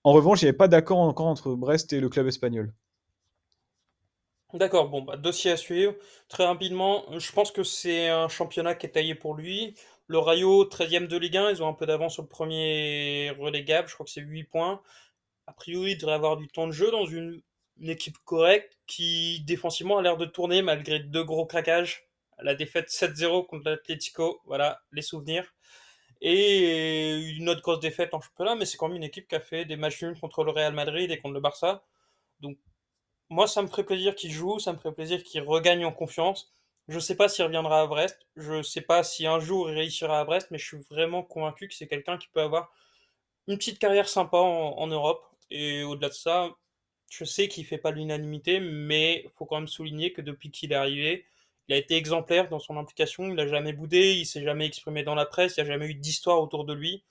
En revanche, il n'y avait pas d'accord encore entre Brest et le club espagnol. D'accord, bon, bah, dossier à suivre. Très rapidement, je pense que c'est un championnat qui est taillé pour lui. Le Rayo, 13e de Ligue 1, ils ont un peu d'avance sur le premier relégable, je crois que c'est 8 points. A priori, il devrait avoir du temps de jeu dans une une équipe correcte qui défensivement a l'air de tourner malgré deux gros craquages. La défaite 7-0 contre l'Atlético, voilà les souvenirs. Et une autre grosse défaite en championnat, mais c'est quand même une équipe qui a fait des matchs nuls contre le Real Madrid et contre le Barça. Donc moi, ça me ferait plaisir qu'il joue, ça me ferait plaisir qu'il regagne en confiance. Je ne sais pas s'il reviendra à Brest, je ne sais pas si un jour il réussira à Brest, mais je suis vraiment convaincu que c'est quelqu'un qui peut avoir une petite carrière sympa en Europe. Et au-delà de ça, je sais qu'il fait pas l'unanimité, mais il faut quand même souligner que depuis qu'il est arrivé, il a été exemplaire dans son implication, il n'a jamais boudé, il s'est jamais exprimé dans la presse, il n'y a jamais eu d'histoire autour de lui.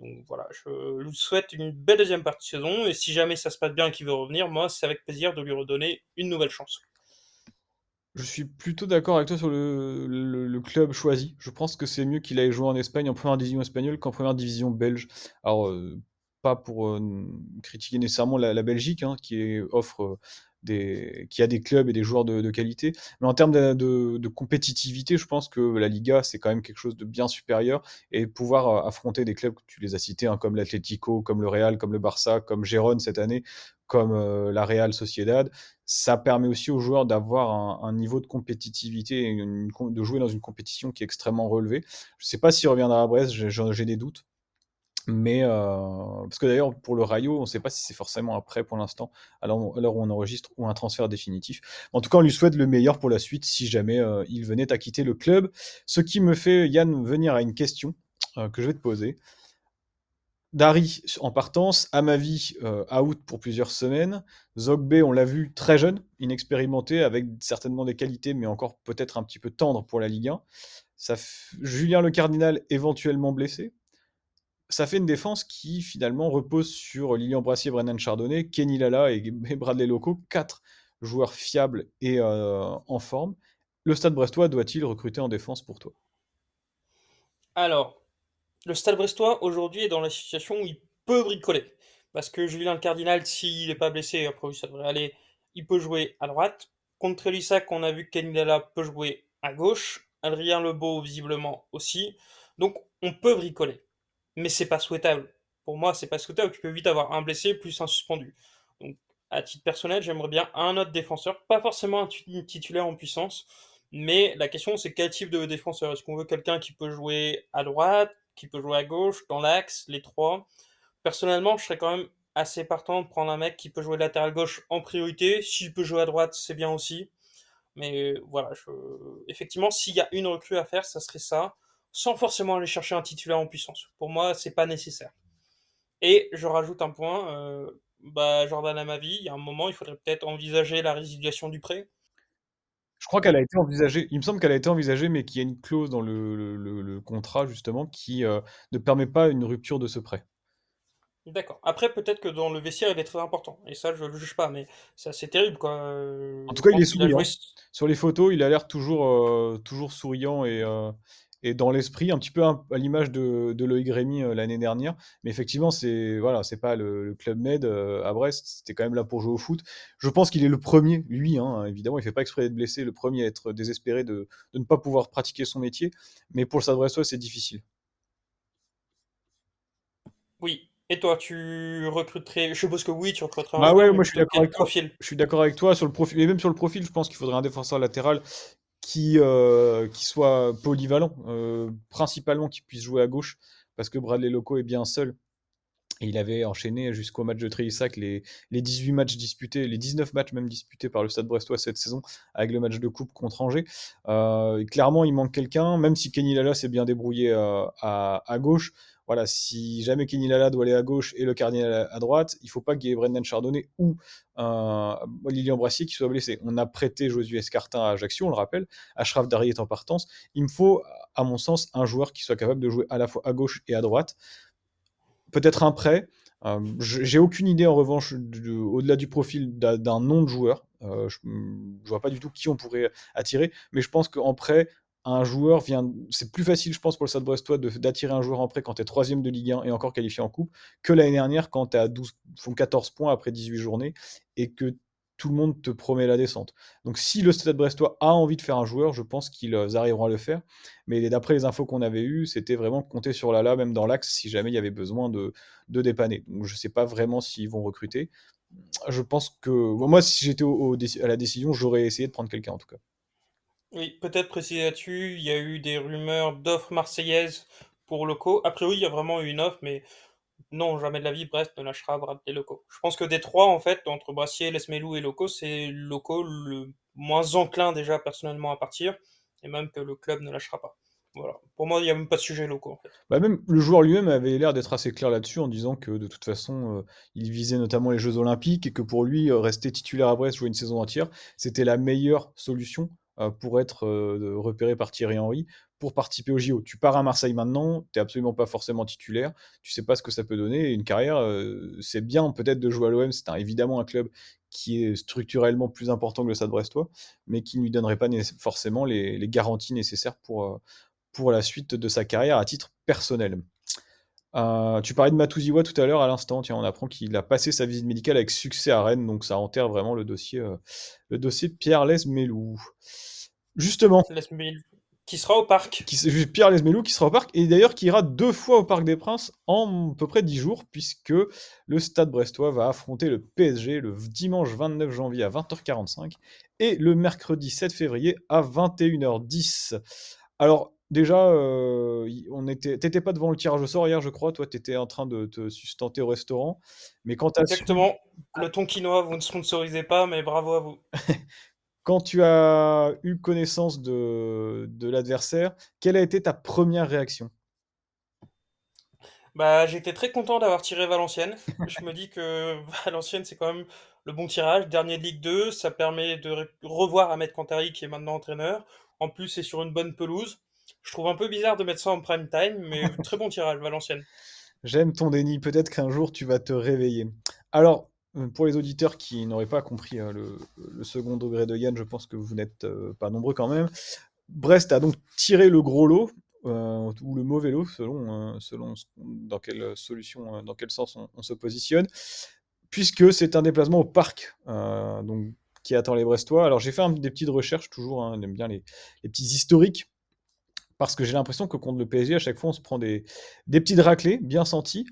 Donc voilà, je lui souhaite une belle deuxième partie de saison, et si jamais ça se passe bien et qu'il veut revenir, moi, c'est avec plaisir de lui redonner une nouvelle chance. Je suis plutôt d'accord avec toi sur le, club choisi. Je pense que c'est mieux qu'il aille jouer en Espagne en première division espagnole qu'en première division belge. Alors, euh, pas pour critiquer nécessairement la, Belgique, hein, qui offre des, qui a des clubs et des joueurs de, qualité. Mais en termes de, compétitivité, je pense que la Liga, c'est quand même quelque chose de bien supérieur. Et pouvoir affronter des clubs, tu les as cités, hein, comme l'Atlético, comme le Real, comme le Barça, comme Gérone cette année, comme la Real Sociedad, ça permet aussi aux joueurs d'avoir un, niveau de compétitivité, de jouer dans une compétition qui est extrêmement relevée. Je ne sais pas s'il reviendra à Brest, j'ai des doutes. Mais euh, parce que d'ailleurs, pour le Rayo, on ne sait pas si c'est forcément après pour l'instant, alors, où on enregistre, ou un transfert définitif. En tout cas, on lui souhaite le meilleur pour la suite si jamais euh, il venait à quitter le club. Ce qui me fait, Yann, venir à une question euh, que je vais te poser. Dari en partance, à ma vie, out pour plusieurs semaines. Zogbe, on l'a vu très jeune, inexpérimenté, avec certainement des qualités, mais encore peut-être un petit peu tendre pour la Ligue 1. Ça Julien Le Cardinal éventuellement blessé ça fait une défense qui finalement repose sur Lilian Brassier, Brennan Chardonnay, Kenny Lala et Bradley Loco, quatre joueurs fiables et euh, en forme. Le Stade Brestois doit-il recruter en défense pour toi? Alors, le Stade Brestois aujourd'hui est dans la situation où il peut bricoler. Parce que Julien le Cardinal, s'il n'est pas blessé, après ça devrait aller, il peut jouer à droite. Contre Trélissac, on a vu que Kenny Lala peut jouer à gauche. Adrien Lebeau, visiblement aussi. Donc, on peut bricoler mais c'est pas souhaitable. Pour moi, c'est pas souhaitable. Tu peux vite avoir un blessé plus un suspendu. Donc, à titre personnel, j'aimerais bien un autre défenseur, pas forcément un titulaire en puissance, mais la question c'est quel type de défenseur? Est-ce qu'on veut quelqu'un qui peut jouer à droite, qui peut jouer à gauche, dans l'axe, les trois? Personnellement, je serais quand même assez partant de prendre un mec qui peut jouer latéral gauche en priorité. S'il peut jouer à droite, c'est bien aussi. Mais voilà, je... effectivement, s'il y a une recrue à faire, ça serait ça, sans forcément aller chercher un titulaire en puissance. Pour moi, c'est pas nécessaire. Et je rajoute un point, euh, bah, Jordan à ma vie, il y a un moment, il faudrait peut-être envisager la résiliation du prêt. Je crois qu'elle a été envisagée, il me semble qu'elle a été envisagée, mais qu'il y a une clause dans le, le, le, contrat, justement, qui euh, ne permet pas une rupture de ce prêt. D'accord. Après, peut-être que dans le vestiaire, il est très important. Et ça, je ne le juge pas, mais c'est assez terrible, quoi. En tout cas, il est souriant. Sur les photos, il a l'air toujours, euh, toujours souriant et, euh, et dans l'esprit, un petit peu à l'image de, de Loïc Rémy euh, l'année dernière. Mais effectivement, c'est voilà, c'est pas le, club Med à Brest. C'était quand même là pour jouer au foot. Je pense qu'il est le premier, lui, hein, évidemment, il fait pas exprès d'être blessé, le premier à être désespéré de, de ne pas pouvoir pratiquer son métier. Mais pour le Stade Brestois, c'est difficile. Oui, et toi, tu recruterais Je suppose que oui, tu recruterais un bah ouais, moi je suis d'accord avec toi. Je suis d'accord avec toi sur le profil et même sur le profil, je pense qu'il faudrait un défenseur latéral qui euh, qui soit polyvalent, euh, principalement qui puisse jouer à gauche parce que Bradley Loco est bien seul. il avait enchaîné jusqu'au match de Trélissac les, les 18 matchs disputés, les 19 matchs même disputés par le Stade Brestois cette saison, avec le match de coupe contre Angers. Euh, clairement, il manque quelqu'un, même si Kenny Lala s'est bien débrouillé à, à, gauche voilà, si jamais Kenny Lala doit aller à gauche et le cardinal à, droite, il faut pas qu'il y ait Brendan Chardonnay ou Lilian Brassier qui soit blessé. On a prêté Josué Escartin à Ajaccio, on le rappelle. Ashraf Dari est en partance. Il me faut, à mon sens, un joueur qui soit capable de jouer à la fois à gauche et à droite. Peut-être un prêt. Euh, J'ai aucune idée en revanche, au-delà du profil d'un nom de joueur. Euh, je ne vois pas du tout qui on pourrait attirer, mais je pense qu'en prêt, un joueur vient. C'est plus facile, je pense, pour le Stade Brestois d'attirer un joueur en prêt quand tu es troisième de Ligue 1 et encore qualifié en Coupe, que l'année dernière quand tu as 12, font 14 points après 18 journées et que tout le monde te promet la descente. Donc si le Stade Brestois a envie de faire un joueur, je pense qu'ils euh, arriveront à le faire. Mais d'après les infos qu'on avait eues, c'était vraiment compter sur Lala, même dans l'axe, si jamais il y avait besoin de, de dépanner. Donc je ne sais pas vraiment s'ils vont recruter. Je pense que moi, si j'étais à la décision, j'aurais essayé de prendre quelqu'un en tout cas. Oui, peut-être préciser là-dessus, il y a eu des rumeurs d'offres marseillaises pour locaux. Après, oui, il y a vraiment eu une offre, mais non, jamais de la vie, Brest ne lâchera des locaux. Je pense que des trois, en fait, entre Brassier, Lesmelou et locaux, c'est locaux le moins enclin déjà personnellement à partir, et même que le club ne lâchera pas. Voilà. Pour moi, il n'y a même pas de sujet locaux. Bah même le joueur lui-même avait l'air d'être assez clair là-dessus en disant que de toute façon, euh, il visait notamment les Jeux Olympiques et que pour lui, euh, rester titulaire à Brest, jouer une saison entière, c'était la meilleure solution pour être euh, repéré par Thierry Henry pour participer au JO. Tu pars à Marseille maintenant, tu n'es absolument pas forcément titulaire, tu sais pas ce que ça peut donner. une carrière, euh, c'est bien peut-être de jouer à l'OM, c'est évidemment un club qui est structurellement plus important que le Stade Brestois, mais qui ne lui donnerait pas forcément les, garanties nécessaires pour, pour la suite de sa carrière à titre personnel. Tu parlais de Matouziwa tout à l'heure à l'instant. Tiens, on apprend qu'il a passé sa visite médicale avec succès à Rennes, donc ça enterre vraiment le dossier, le dossier Pierre Lesmelou. Justement. Qui sera au parc. Qui, Pierre Lesmelou qui sera au parc et d'ailleurs qui ira deux fois au Parc des Princes en à peu près dix jours puisque le Stade Brestois va affronter le PSG le dimanche 29 janvier à 20h45 et le mercredi 7 février à 21h10. Alors déjà, euh, on était, t'étais pas devant le tirage au sort hier, je crois. Toi, tu étais en train de te sustenter au restaurant. Mais quand Exactement. Le ton quinoa, vous ne sponsorisez pas, mais bravo à vous. Quand tu as eu connaissance de, de l'adversaire, quelle a été ta première réaction? Bah, J'étais très content d'avoir tiré Valenciennes. Je me dis que Valenciennes, c'est quand même le bon tirage. Dernier de Ligue 2, ça permet de revoir Ahmed Kantari, qui est maintenant entraîneur. En plus, c'est sur une bonne pelouse. Je trouve un peu bizarre de mettre ça en prime time, mais très bon tirage, Valenciennes. J'aime ton déni. Peut-être qu'un jour, tu vas te réveiller. Alors, euh, pour les auditeurs qui n'auraient pas compris euh, le, second degré de Yann, je pense que vous n'êtes euh, pas nombreux quand même. Brest a donc tiré le gros lot, ou le mauvais lot, selon, selon dans quelle solution, dans quel sens on, se positionne, puisque c'est un déplacement au parc donc, qui attend les Brestois. Alors j'ai fait des petites recherches, toujours, hein, on aime bien les, petits historiques, parce que j'ai l'impression que contre le PSG, à chaque fois, on se prend des, des petites raclées bien senties.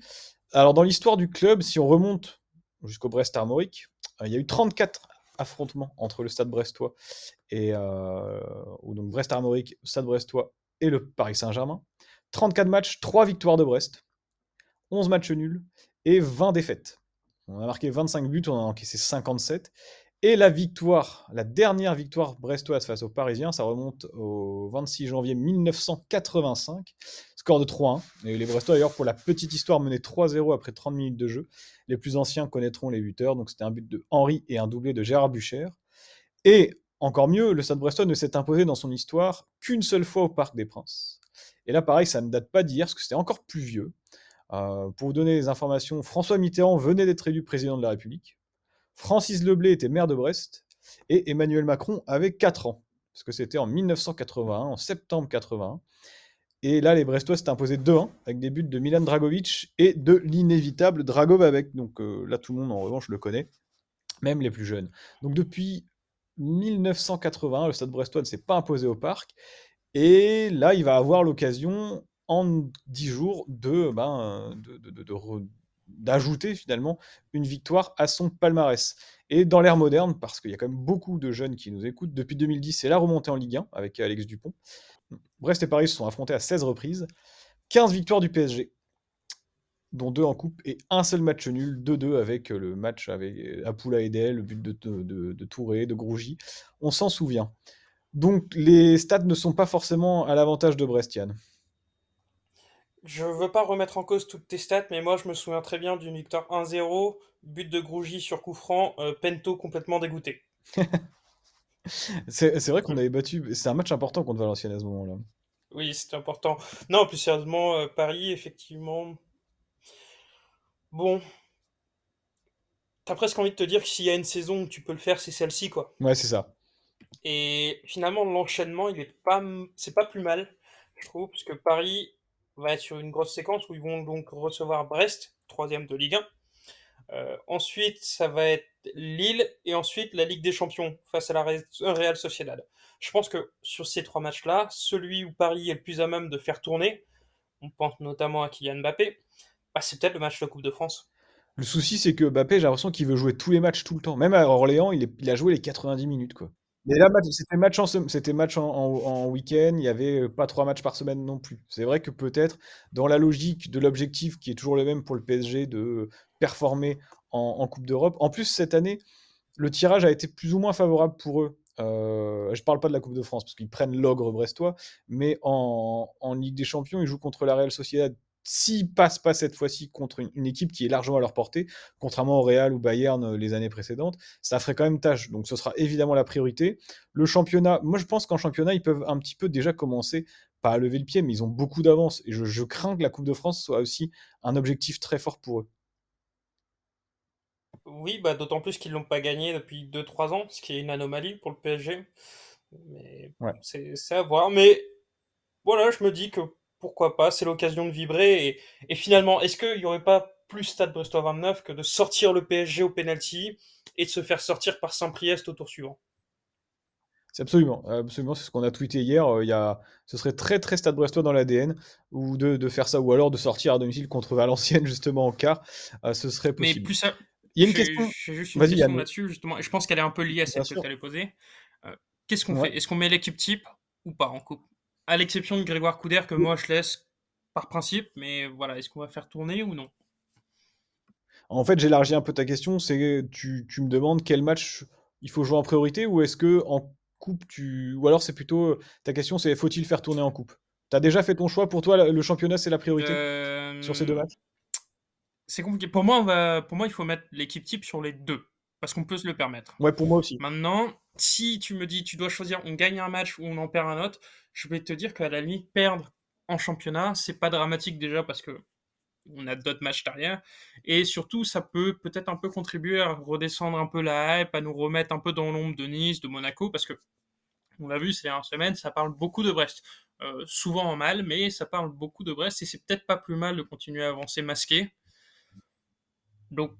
Alors dans l'histoire du club, si on remonte jusqu'au Brest Armorique. Euh, il y a eu 34 affrontements entre le Stade Brestois et euh, Brest Armorique, Stade Brestois et le Paris Saint-Germain. 34 matchs, 3 victoires de Brest, 11 matchs nuls et 20 défaites. On a marqué 25 buts, on a encaissé 57. Et la victoire, la dernière victoire brestoise face aux Parisiens, ça remonte au 26 janvier 1985. Score de 3-1. Et les Brestois, d'ailleurs, pour la petite histoire, menaient 3-0 après 30 minutes de jeu. Les plus anciens connaîtront les buteurs. Donc c'était un but de Henri et un doublé de Gérard Bucher. Et encore mieux, le Stade Brestois ne s'est imposé dans son histoire qu'une seule fois au Parc des Princes. Et là, pareil, ça ne date pas d'hier, parce que c'était encore plus vieux. Euh, pour vous donner des informations, François Mitterrand venait d'être élu président de la République. Francis Leblé était maire de Brest. Et Emmanuel Macron avait 4 ans. Parce que c'était en 1981, en septembre 81. Et là, les Brestois s'étaient imposés 2-1 avec des buts de Milan Dragovic et de l'inévitable Dragobabek. Donc euh, là, tout le monde, en revanche, le connaît, même les plus jeunes. Donc depuis 1981, le Stade Brestois ne s'est pas imposé au parc. Et là, il va avoir l'occasion, en 10 jours, de, ben, d'ajouter finalement une victoire à son palmarès. Et dans l'ère moderne, parce qu'il y a quand même beaucoup de jeunes qui nous écoutent, depuis 2010, c'est la remontée en Ligue 1 avec Alex Dupont. Brest et Paris se sont affrontés à 16 reprises. 15 victoires du PSG, dont deux en coupe, et un seul match nul, 2-2 avec le match avec Apoula Edel, le but de, de, de Touré, de Grougy. On s'en souvient. Donc les stats ne sont pas forcément à l'avantage de Brestian. Je veux pas remettre en cause toutes tes stats, mais moi je me souviens très bien d'une victoire 1-0, but de Grougy sur coup franc, euh, Pento complètement dégoûté. c'est vrai qu'on avait battu. C'est un match important contre Valenciennes à ce moment-là. Oui, c'était important. Non, plus sérieusement, euh, Paris, effectivement. Bon. T'as presque envie de te dire que s'il y a une saison où tu peux le faire, c'est celle-ci, quoi. Ouais, c'est ça. Et finalement, l'enchaînement, il est pas, c'est pas plus mal, je trouve, puisque Paris va être sur une grosse séquence où ils vont donc recevoir Brest, troisième de Ligue 1. Euh, ensuite, ça va être Lille et ensuite la Ligue des Champions face à la Real Sociedad. Je pense que sur ces trois matchs-là, celui où Paris est le plus à même de faire tourner, on pense notamment à Kylian Mbappé, bah, c'est peut-être le match de la Coupe de France. Le souci, c'est que Mbappé, j'ai l'impression qu'il veut jouer tous les matchs tout le temps. Même à Orléans, il, il a joué les 90 minutes. quoi. Mais là, c'était match en, c'était match en, week-end, il n'y avait pas trois matchs par semaine non plus. C'est vrai que peut-être, dans la logique de l'objectif qui est toujours le même pour le PSG de performer en, Coupe d'Europe, en plus cette année, le tirage a été plus ou moins favorable pour eux. Euh, je ne parle pas de la Coupe de France parce qu'ils prennent l'ogre brestois, mais en, en, Ligue des Champions, ils jouent contre la Real Sociedad s'ils passent pas cette fois-ci contre une, équipe qui est largement à leur portée, contrairement au Real ou Bayern euh, les années précédentes, ça ferait quand même tâche. Donc ce sera évidemment la priorité. Le championnat, moi je pense qu'en championnat, ils peuvent un petit peu déjà commencer, pas à lever le pied, mais ils ont beaucoup d'avance. Et je, crains que la Coupe de France soit aussi un objectif très fort pour eux. Oui, bah, d'autant plus qu'ils l'ont pas gagné depuis 2-3 ans, ce qui est une anomalie pour le PSG. Mais c'est à voir. Mais voilà, je me dis que pourquoi pas, c'est l'occasion de vibrer. Et, finalement, est-ce qu'il n'y aurait pas plus Stade Brestois 29 que de sortir le PSG au penalty et de se faire sortir par Saint-Priest au tour suivant? C'est absolument, absolument, c'est ce qu'on a tweeté hier. Euh, il y a, ce serait très très Stade Brestois dans l'ADN, ou de, faire ça, ou alors de sortir à domicile contre Valenciennes justement en quart. Euh, ce serait possible. Mais plus ça, il y a une question. J'ai juste une question là-dessus justement, je pense qu'elle est un peu liée à celle que tu allais poser. Euh, qu'est-ce qu'on fait? Est-ce qu'on met l'équipe type ou pas en coupe? À l'exception de Grégoire Couder que moi je laisse par principe, mais voilà, est-ce qu'on va faire tourner ou non? En fait, j'élargis un peu ta question, c'est tu, tu me demandes quel match il faut jouer en priorité ou est-ce que en coupe tu ou alors c'est plutôt ta question c'est faut-il faire tourner en coupe? Tu as déjà fait ton choix pour toi le championnat c'est la priorité sur ces deux matchs? C'est compliqué. Pour moi, on va pour moi il faut mettre l'équipe type sur les deux parce qu'on peut se le permettre. Ouais, pour moi aussi. Maintenant, si tu me dis tu dois choisir on gagne un match ou on en perd un autre, je vais te dire qu'à la limite, perdre en championnat, c'est pas dramatique déjà parce que on a d'autres matchs derrière. Et surtout, ça peut peut-être un peu contribuer à redescendre un peu la hype, à nous remettre un peu dans l'ombre de Nice, de Monaco, parce que on l'a vu ces dernières semaines, ça parle beaucoup de Brest. Euh, souvent en mal, mais ça parle beaucoup de Brest et c'est peut-être pas plus mal de continuer à avancer masqué. Donc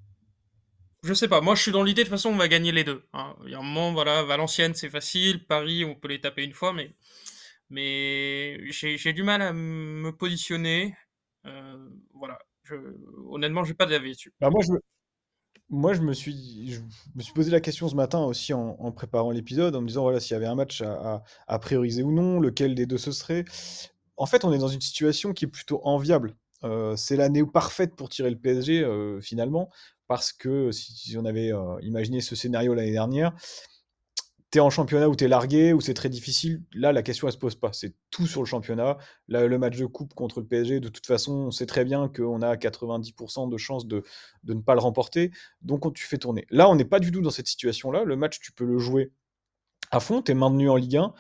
je sais pas, moi je suis dans l'idée de façon on va gagner les deux. Hein. Il y a un moment, voilà, Valenciennes c'est facile, Paris on peut les taper une fois, mais, mais j'ai du mal à me positionner. Euh, voilà, je, honnêtement j'ai pas d'avis dessus. Bah, moi, je, moi je, me suis, je me suis posé la question ce matin aussi en, préparant l'épisode, en me disant voilà s'il y avait un match à, à, prioriser ou non, lequel des deux ce serait. en fait, on est dans une situation qui est plutôt enviable. C'est l'année parfaite pour tirer le PSG, finalement, parce que si on avait imaginé ce scénario l'année dernière, tu es en championnat où tu es largué, où c'est très difficile. Là, la question, elle se pose pas. C'est tout sur le championnat. Là, le match de coupe contre le PSG, de toute façon, on sait très bien qu'on a 90% de chances de, de ne pas le remporter. Donc, tu fais tourner. Là, on n'est pas du tout dans cette situation-là. Le match, tu peux le jouer à fond. Tu es maintenu en Ligue 1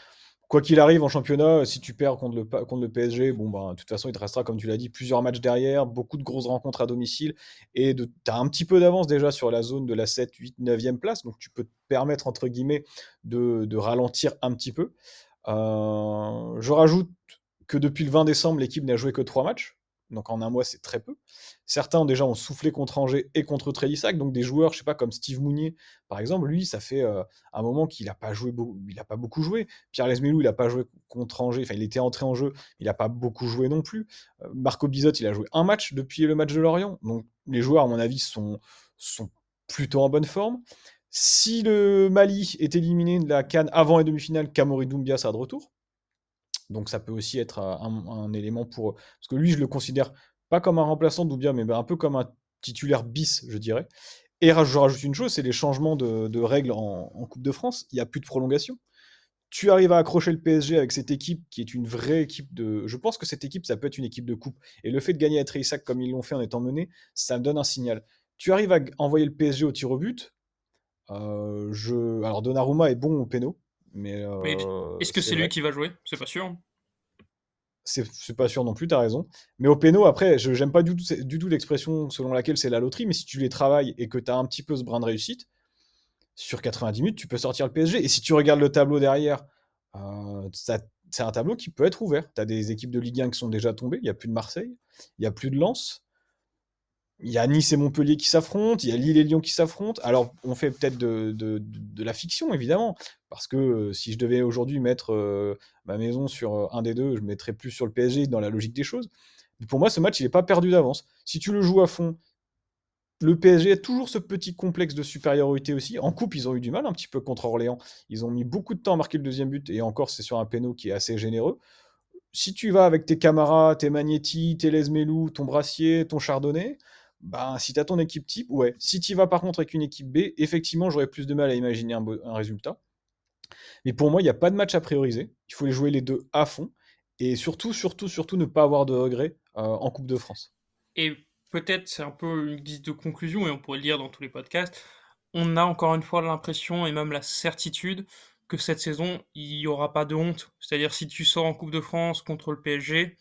quoi qu'il arrive en championnat, si tu perds contre le, contre PSG, bon, bah, de toute façon, il te restera, comme tu l'as dit, plusieurs matchs derrière, beaucoup de grosses rencontres à domicile, et tu as un petit peu d'avance déjà sur la zone de la 7, 8, 9e place, donc tu peux te permettre, entre guillemets, de, ralentir un petit peu. Euh, je rajoute que depuis le 20 décembre, l'équipe n'a joué que trois matchs, donc en un mois, c'est très peu. Certains déjà ont soufflé contre Angers et contre Trélissac, donc des joueurs, je sais pas, comme Steve Mounier, par exemple, lui, ça fait euh, un moment qu'il n'a pas joué, il a pas beaucoup joué. Pierre Lesmelou, il n'a pas joué contre Angers, enfin, il était entré en jeu, il n'a pas beaucoup joué non plus. Euh, Marco Bizot, il a joué un match depuis le match de Lorient, donc les joueurs, à mon avis, sont, plutôt en bonne forme. Si le Mali est éliminé de la Cannes avant les demi-finales, Kamori Doumbia sera de retour. Donc ça peut aussi être un, élément pour... Parce que lui, je le considère pas comme un remplaçant Doubia, mais un peu comme un titulaire bis, je dirais. Et je rajoute une chose, c'est les changements de, règles en, Coupe de France. Il n'y a plus de prolongation. Tu arrives à accrocher le PSG avec cette équipe qui est une vraie équipe de... Je pense que cette équipe, ça peut être une équipe de coupe. Et le fait de gagner à Treissac comme ils l'ont fait en étant mené, ça me donne un signal. Tu arrives à envoyer le PSG au tir au but. Euh, je... Alors Donnarumma est bon au péno. Mais, euh, est-ce que c'est lui qui va jouer? C'est pas sûr. C'est pas sûr non plus, t'as raison. Mais au péno, après, je j'aime pas du tout, du tout l'expression selon laquelle c'est la loterie, mais si tu les travailles et que tu as un petit peu ce brin de réussite, sur 90 minutes, tu peux sortir le PSG. Et si tu regardes le tableau derrière, euh, c'est un tableau qui peut être ouvert. Tu as des équipes de Ligue 1 qui sont déjà tombées, il n'y a plus de Marseille, il n'y a plus de Lens il y a Nice et Montpellier qui s'affrontent, il y a Lille et Lyon qui s'affrontent. Alors, on fait peut-être de, la fiction, évidemment, parce que euh, si je devais aujourd'hui mettre euh, ma maison sur euh, un des deux, je mettrais plus sur le PSG dans la logique des choses. Mais pour moi, ce match, il n'est pas perdu d'avance. Si tu le joues à fond, le PSG a toujours ce petit complexe de supériorité aussi. En coupe, ils ont eu du mal un petit peu contre Orléans. Ils ont mis beaucoup de temps à marquer le deuxième but, et encore, c'est sur un péno qui est assez généreux. Si tu vas avec tes camarades, tes Magnetti, tes Lesmelou, ton Brassier, ton Chardonnay, bah, si tu as ton équipe type, ouais. Si tu vas par contre avec une équipe B, effectivement, j'aurais plus de mal à imaginer un, résultat. Mais pour moi, il n'y a pas de match à prioriser. Il faut les jouer les deux à fond. Et surtout, surtout, surtout, ne pas avoir de regrets euh, en Coupe de France. Et peut-être, c'est un peu une guise de conclusion, et on pourrait le lire dans tous les podcasts. On a encore une fois l'impression et même la certitude que cette saison, il n'y aura pas de honte. C'est-à-dire, si tu sors en Coupe de France contre le PSG,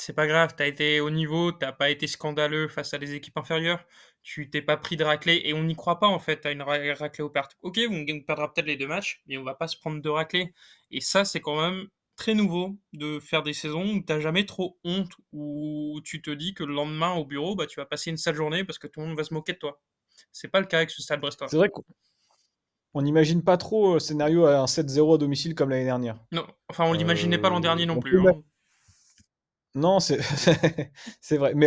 c'est pas grave, tu as été au niveau, t'as pas été scandaleux face à des équipes inférieures, tu t'es pas pris de raclée, et on n'y croit pas en fait à une raclée au parc. Ok, on perdra peut-être les deux matchs, mais on va pas se prendre de raclée. Et ça, c'est quand même très nouveau de faire des saisons où t'as jamais trop honte, où tu te dis que le lendemain au bureau, bah, tu vas passer une sale journée parce que tout le monde va se moquer de toi. C'est pas le cas avec ce Stade Brestois. C'est vrai qu'on n'imagine pas trop le euh, scénario à un 7-0 à domicile comme l'année dernière. Non, enfin on l'imaginait pas l'an dernier non euh, plus. Hein. Non, c'est vrai. Mais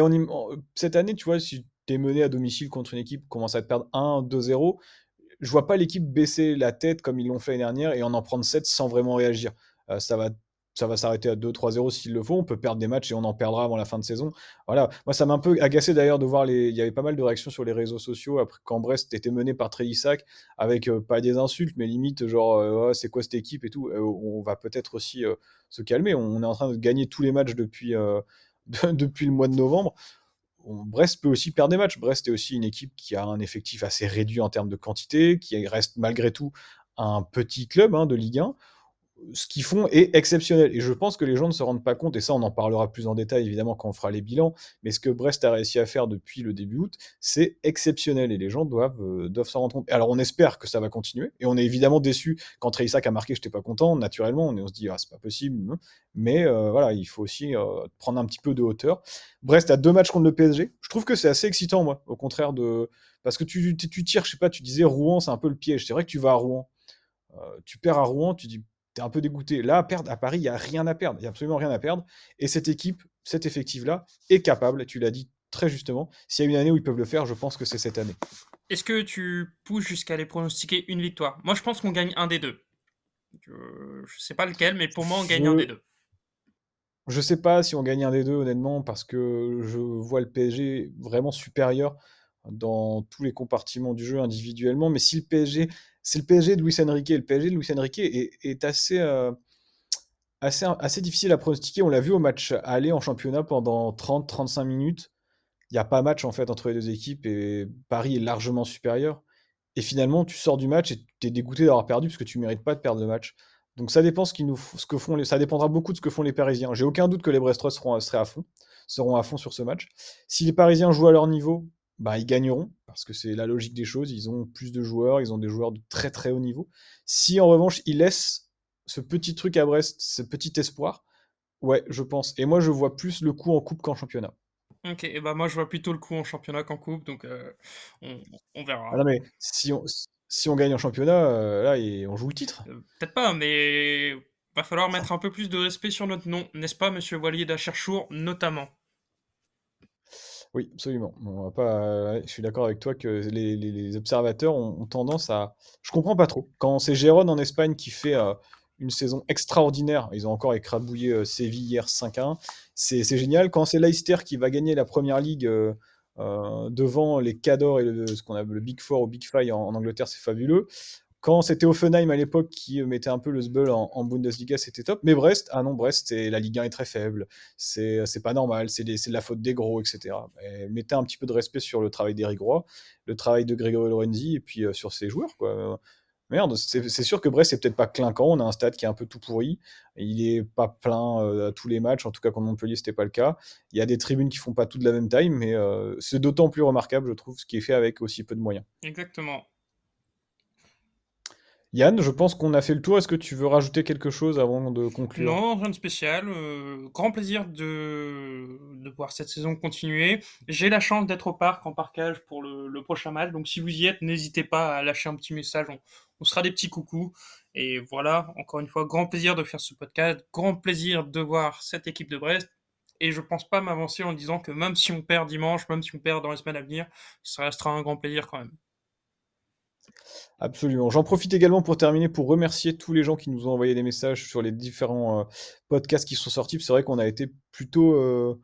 cette année, tu vois, si tu es mené à domicile contre une équipe, commence à te perdre 1, 2-0, je vois pas l'équipe baisser la tête comme ils l'ont fait l'année dernière et en en prendre 7 sans vraiment réagir. Euh, ça va ça va s'arrêter à 2-3-0 s'il le faut. On peut perdre des matchs et on en perdra avant la fin de saison. Voilà. Moi, ça m'a un peu agacé d'ailleurs de voir les. Il y avait pas mal de réactions sur les réseaux sociaux après quand Brest était mené par Trélissac avec euh, pas des insultes, mais limite genre euh, c'est quoi cette équipe? et tout. Euh, on va peut-être aussi se calmer. On est en train de gagner tous les matchs depuis, depuis le mois de novembre. Brest peut aussi perdre des matchs. Brest est aussi une équipe qui a un effectif assez réduit en termes de quantité, qui reste malgré tout un petit club hein, de Ligue 1 ce qu'ils font est exceptionnel. Et je pense que les gens ne se rendent pas compte, et ça on en parlera plus en détail évidemment quand on fera les bilans, mais ce que Brest a réussi à faire depuis le début août, c'est exceptionnel et les gens doivent, euh, doivent s'en rendre compte. Alors on espère que ça va continuer, et on est évidemment déçu quand Treissac a marqué, je n'étais pas content, naturellement, on, se dit ah c'est pas possible, mais euh, voilà, il faut aussi euh, prendre un petit peu de hauteur. Brest a deux matchs contre le PSG, je trouve que c'est assez excitant moi, au contraire de... Parce que tu, tu, tires, je sais pas, tu disais Rouen, c'est un peu le piège. C'est vrai que tu vas à Rouen, tu perds à Rouen, tu dis tu es un peu dégoûté. Là, à, perdre, à Paris, il n'y a rien à perdre. Il n'y a absolument rien à perdre. Et cette équipe, cet effectif-là, est capable, tu l'as dit très justement. S'il y a une année où ils peuvent le faire, je pense que c'est cette année. Est-ce que tu pousses jusqu'à les pronostiquer une victoire? Moi, je pense qu'on gagne un des deux. Je ne sais pas lequel, mais pour moi, on gagne un des deux. Je sais pas si on gagne un des deux, honnêtement, parce que je vois le PSG vraiment supérieur dans tous les compartiments du jeu individuellement. Mais si le PSG, c'est le PSG de Luis Enrique, le PSG de Luis Enrique est, est assez, euh, assez, assez difficile à pronostiquer. On l'a vu au match aller en championnat pendant 30-35 minutes. Il n'y a pas match en fait entre les deux équipes et Paris est largement supérieur. Et finalement, tu sors du match et tu es dégoûté d'avoir perdu parce que tu mérites pas de perdre le match. Donc ça dépend ce, nous, ce que font les, ça dépendra beaucoup de ce que font les Parisiens. J'ai aucun doute que les Brestois seront, seront à fond sur ce match. Si les Parisiens jouent à leur niveau, bah, ils gagneront parce que c'est la logique des choses. Ils ont plus de joueurs, ils ont des joueurs de très très haut niveau. Si en revanche ils laissent ce petit truc à Brest, ce petit espoir, ouais, je pense. Et moi je vois plus le coup en coupe qu'en championnat. Ok, et bah moi je vois plutôt le coup en championnat qu'en coupe, donc euh, on, verra. Ah non, mais si on, si on gagne en championnat, euh, là, et on joue le titre. Euh, peut-être pas, mais va falloir mettre un peu plus de respect sur notre nom, n'est-ce pas, monsieur Walier d'Acherchour, notamment? Oui, absolument. On va pas... je suis d'accord avec toi que les, observateurs ont, tendance à. Je comprends pas trop. Quand c'est Gérone en Espagne qui fait une saison extraordinaire. Ils ont encore écrabouillé euh, Séville hier 5-1. C'est génial. Quand c'est Leicester qui va gagner la première ligue euh, euh, devant les Cador et le, ce qu'on appelle le Big Four ou Big Five en, Angleterre, c'est fabuleux. Quand c'était Offenheim à l'époque qui mettait un peu le sbull en, Bundesliga, c'était top. Mais Brest, ah non, Brest, la Ligue 1 est très faible. C'est pas normal, c'est de la faute des gros, etc. mettez un petit peu de respect sur le travail d'Eric Roy, le travail de Grégory Lorenzi et puis sur ses joueurs. Merde, c'est sûr que Brest, c'est peut-être pas clinquant. On a un stade qui est un peu tout pourri. Il est pas plein euh, à tous les matchs. En tout cas, contre Montpellier, c'était pas le cas. Il y a des tribunes qui font pas toutes de la même taille, mais euh, c'est d'autant plus remarquable, je trouve, ce qui est fait avec aussi peu de moyens. Exactement. Yann, je pense qu'on a fait le tour. Est-ce que tu veux rajouter quelque chose avant de conclure? Non, rien de spécial. Euh, grand plaisir de... de, voir cette saison continuer. J'ai la chance d'être au parc en parcage pour le, prochain match. Donc si vous y êtes, n'hésitez pas à lâcher un petit message. On, sera des petits coucous. Et voilà, encore une fois, grand plaisir de faire ce podcast. Grand plaisir de voir cette équipe de Brest. Et je pense pas m'avancer en disant que même si on perd dimanche, même si on perd dans les semaines à venir, ça restera un grand plaisir quand même. Absolument. J'en profite également pour terminer pour remercier tous les gens qui nous ont envoyé des messages sur les différents euh, podcasts qui sont sortis. C'est vrai qu'on a été plutôt, euh,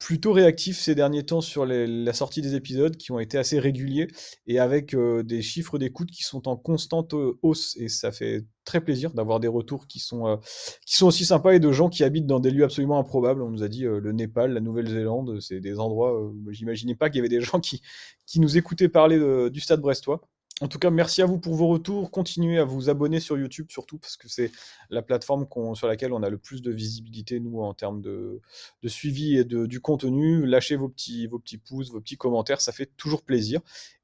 plutôt réactifs ces derniers temps sur la sortie des épisodes qui ont été assez réguliers et avec euh, des chiffres d'écoute qui sont en constante hausse. Et ça fait très plaisir d'avoir des retours qui sont, qui sont aussi sympas et de gens qui habitent dans des lieux absolument improbables. On nous a dit le Népal, la Nouvelle-Zélande, c'est des endroits où j'imaginais pas qu'il y avait des gens qui, qui nous écoutaient parler du stade brestois. En tout cas, merci à vous pour vos retours. Continuez à vous abonner sur YouTube, surtout parce que c'est la plateforme sur laquelle on a le plus de visibilité, nous, en termes de, suivi et de, du contenu. Lâchez vos petits, vos petits pouces, vos petits commentaires, ça fait toujours plaisir.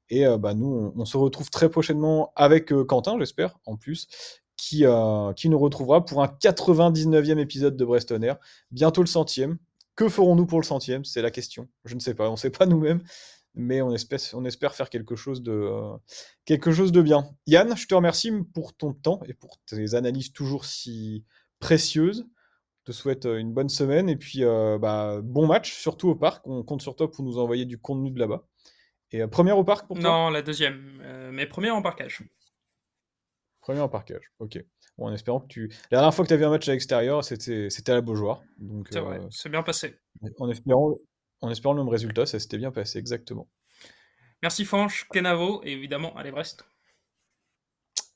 Et euh, bah, nous, on, se retrouve très prochainement avec euh, Quentin, j'espère, en plus, qui, euh, nous retrouvera pour un 99e épisode de Brestonner. Bientôt le centième. Que ferons-nous pour le centième? C'est la question. Je ne sais pas, on ne sait pas nous-mêmes mais on espère, on espère faire quelque chose, de, euh, quelque chose de bien. Yann, je te remercie pour ton temps et pour tes analyses toujours si précieuses. Je te souhaite euh, une bonne semaine et puis euh, bah, bon match, surtout au parc. On compte sur toi pour nous envoyer du contenu de là-bas. Et première au parc pour toi? Non, la deuxième, mais première en parcage. Première en parcage, ok. Bon, en espérant que tu. La dernière fois que tu avais un match à l'extérieur, c'était à la Beaujoire. C'est vrai, c'est bien passé. En espérant, en espérant le même résultat, ça s'était bien passé, exactement. Merci Fanche, Kenavo et évidemment, allez Brest.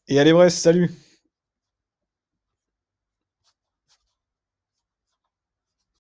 Et allez Brest, salut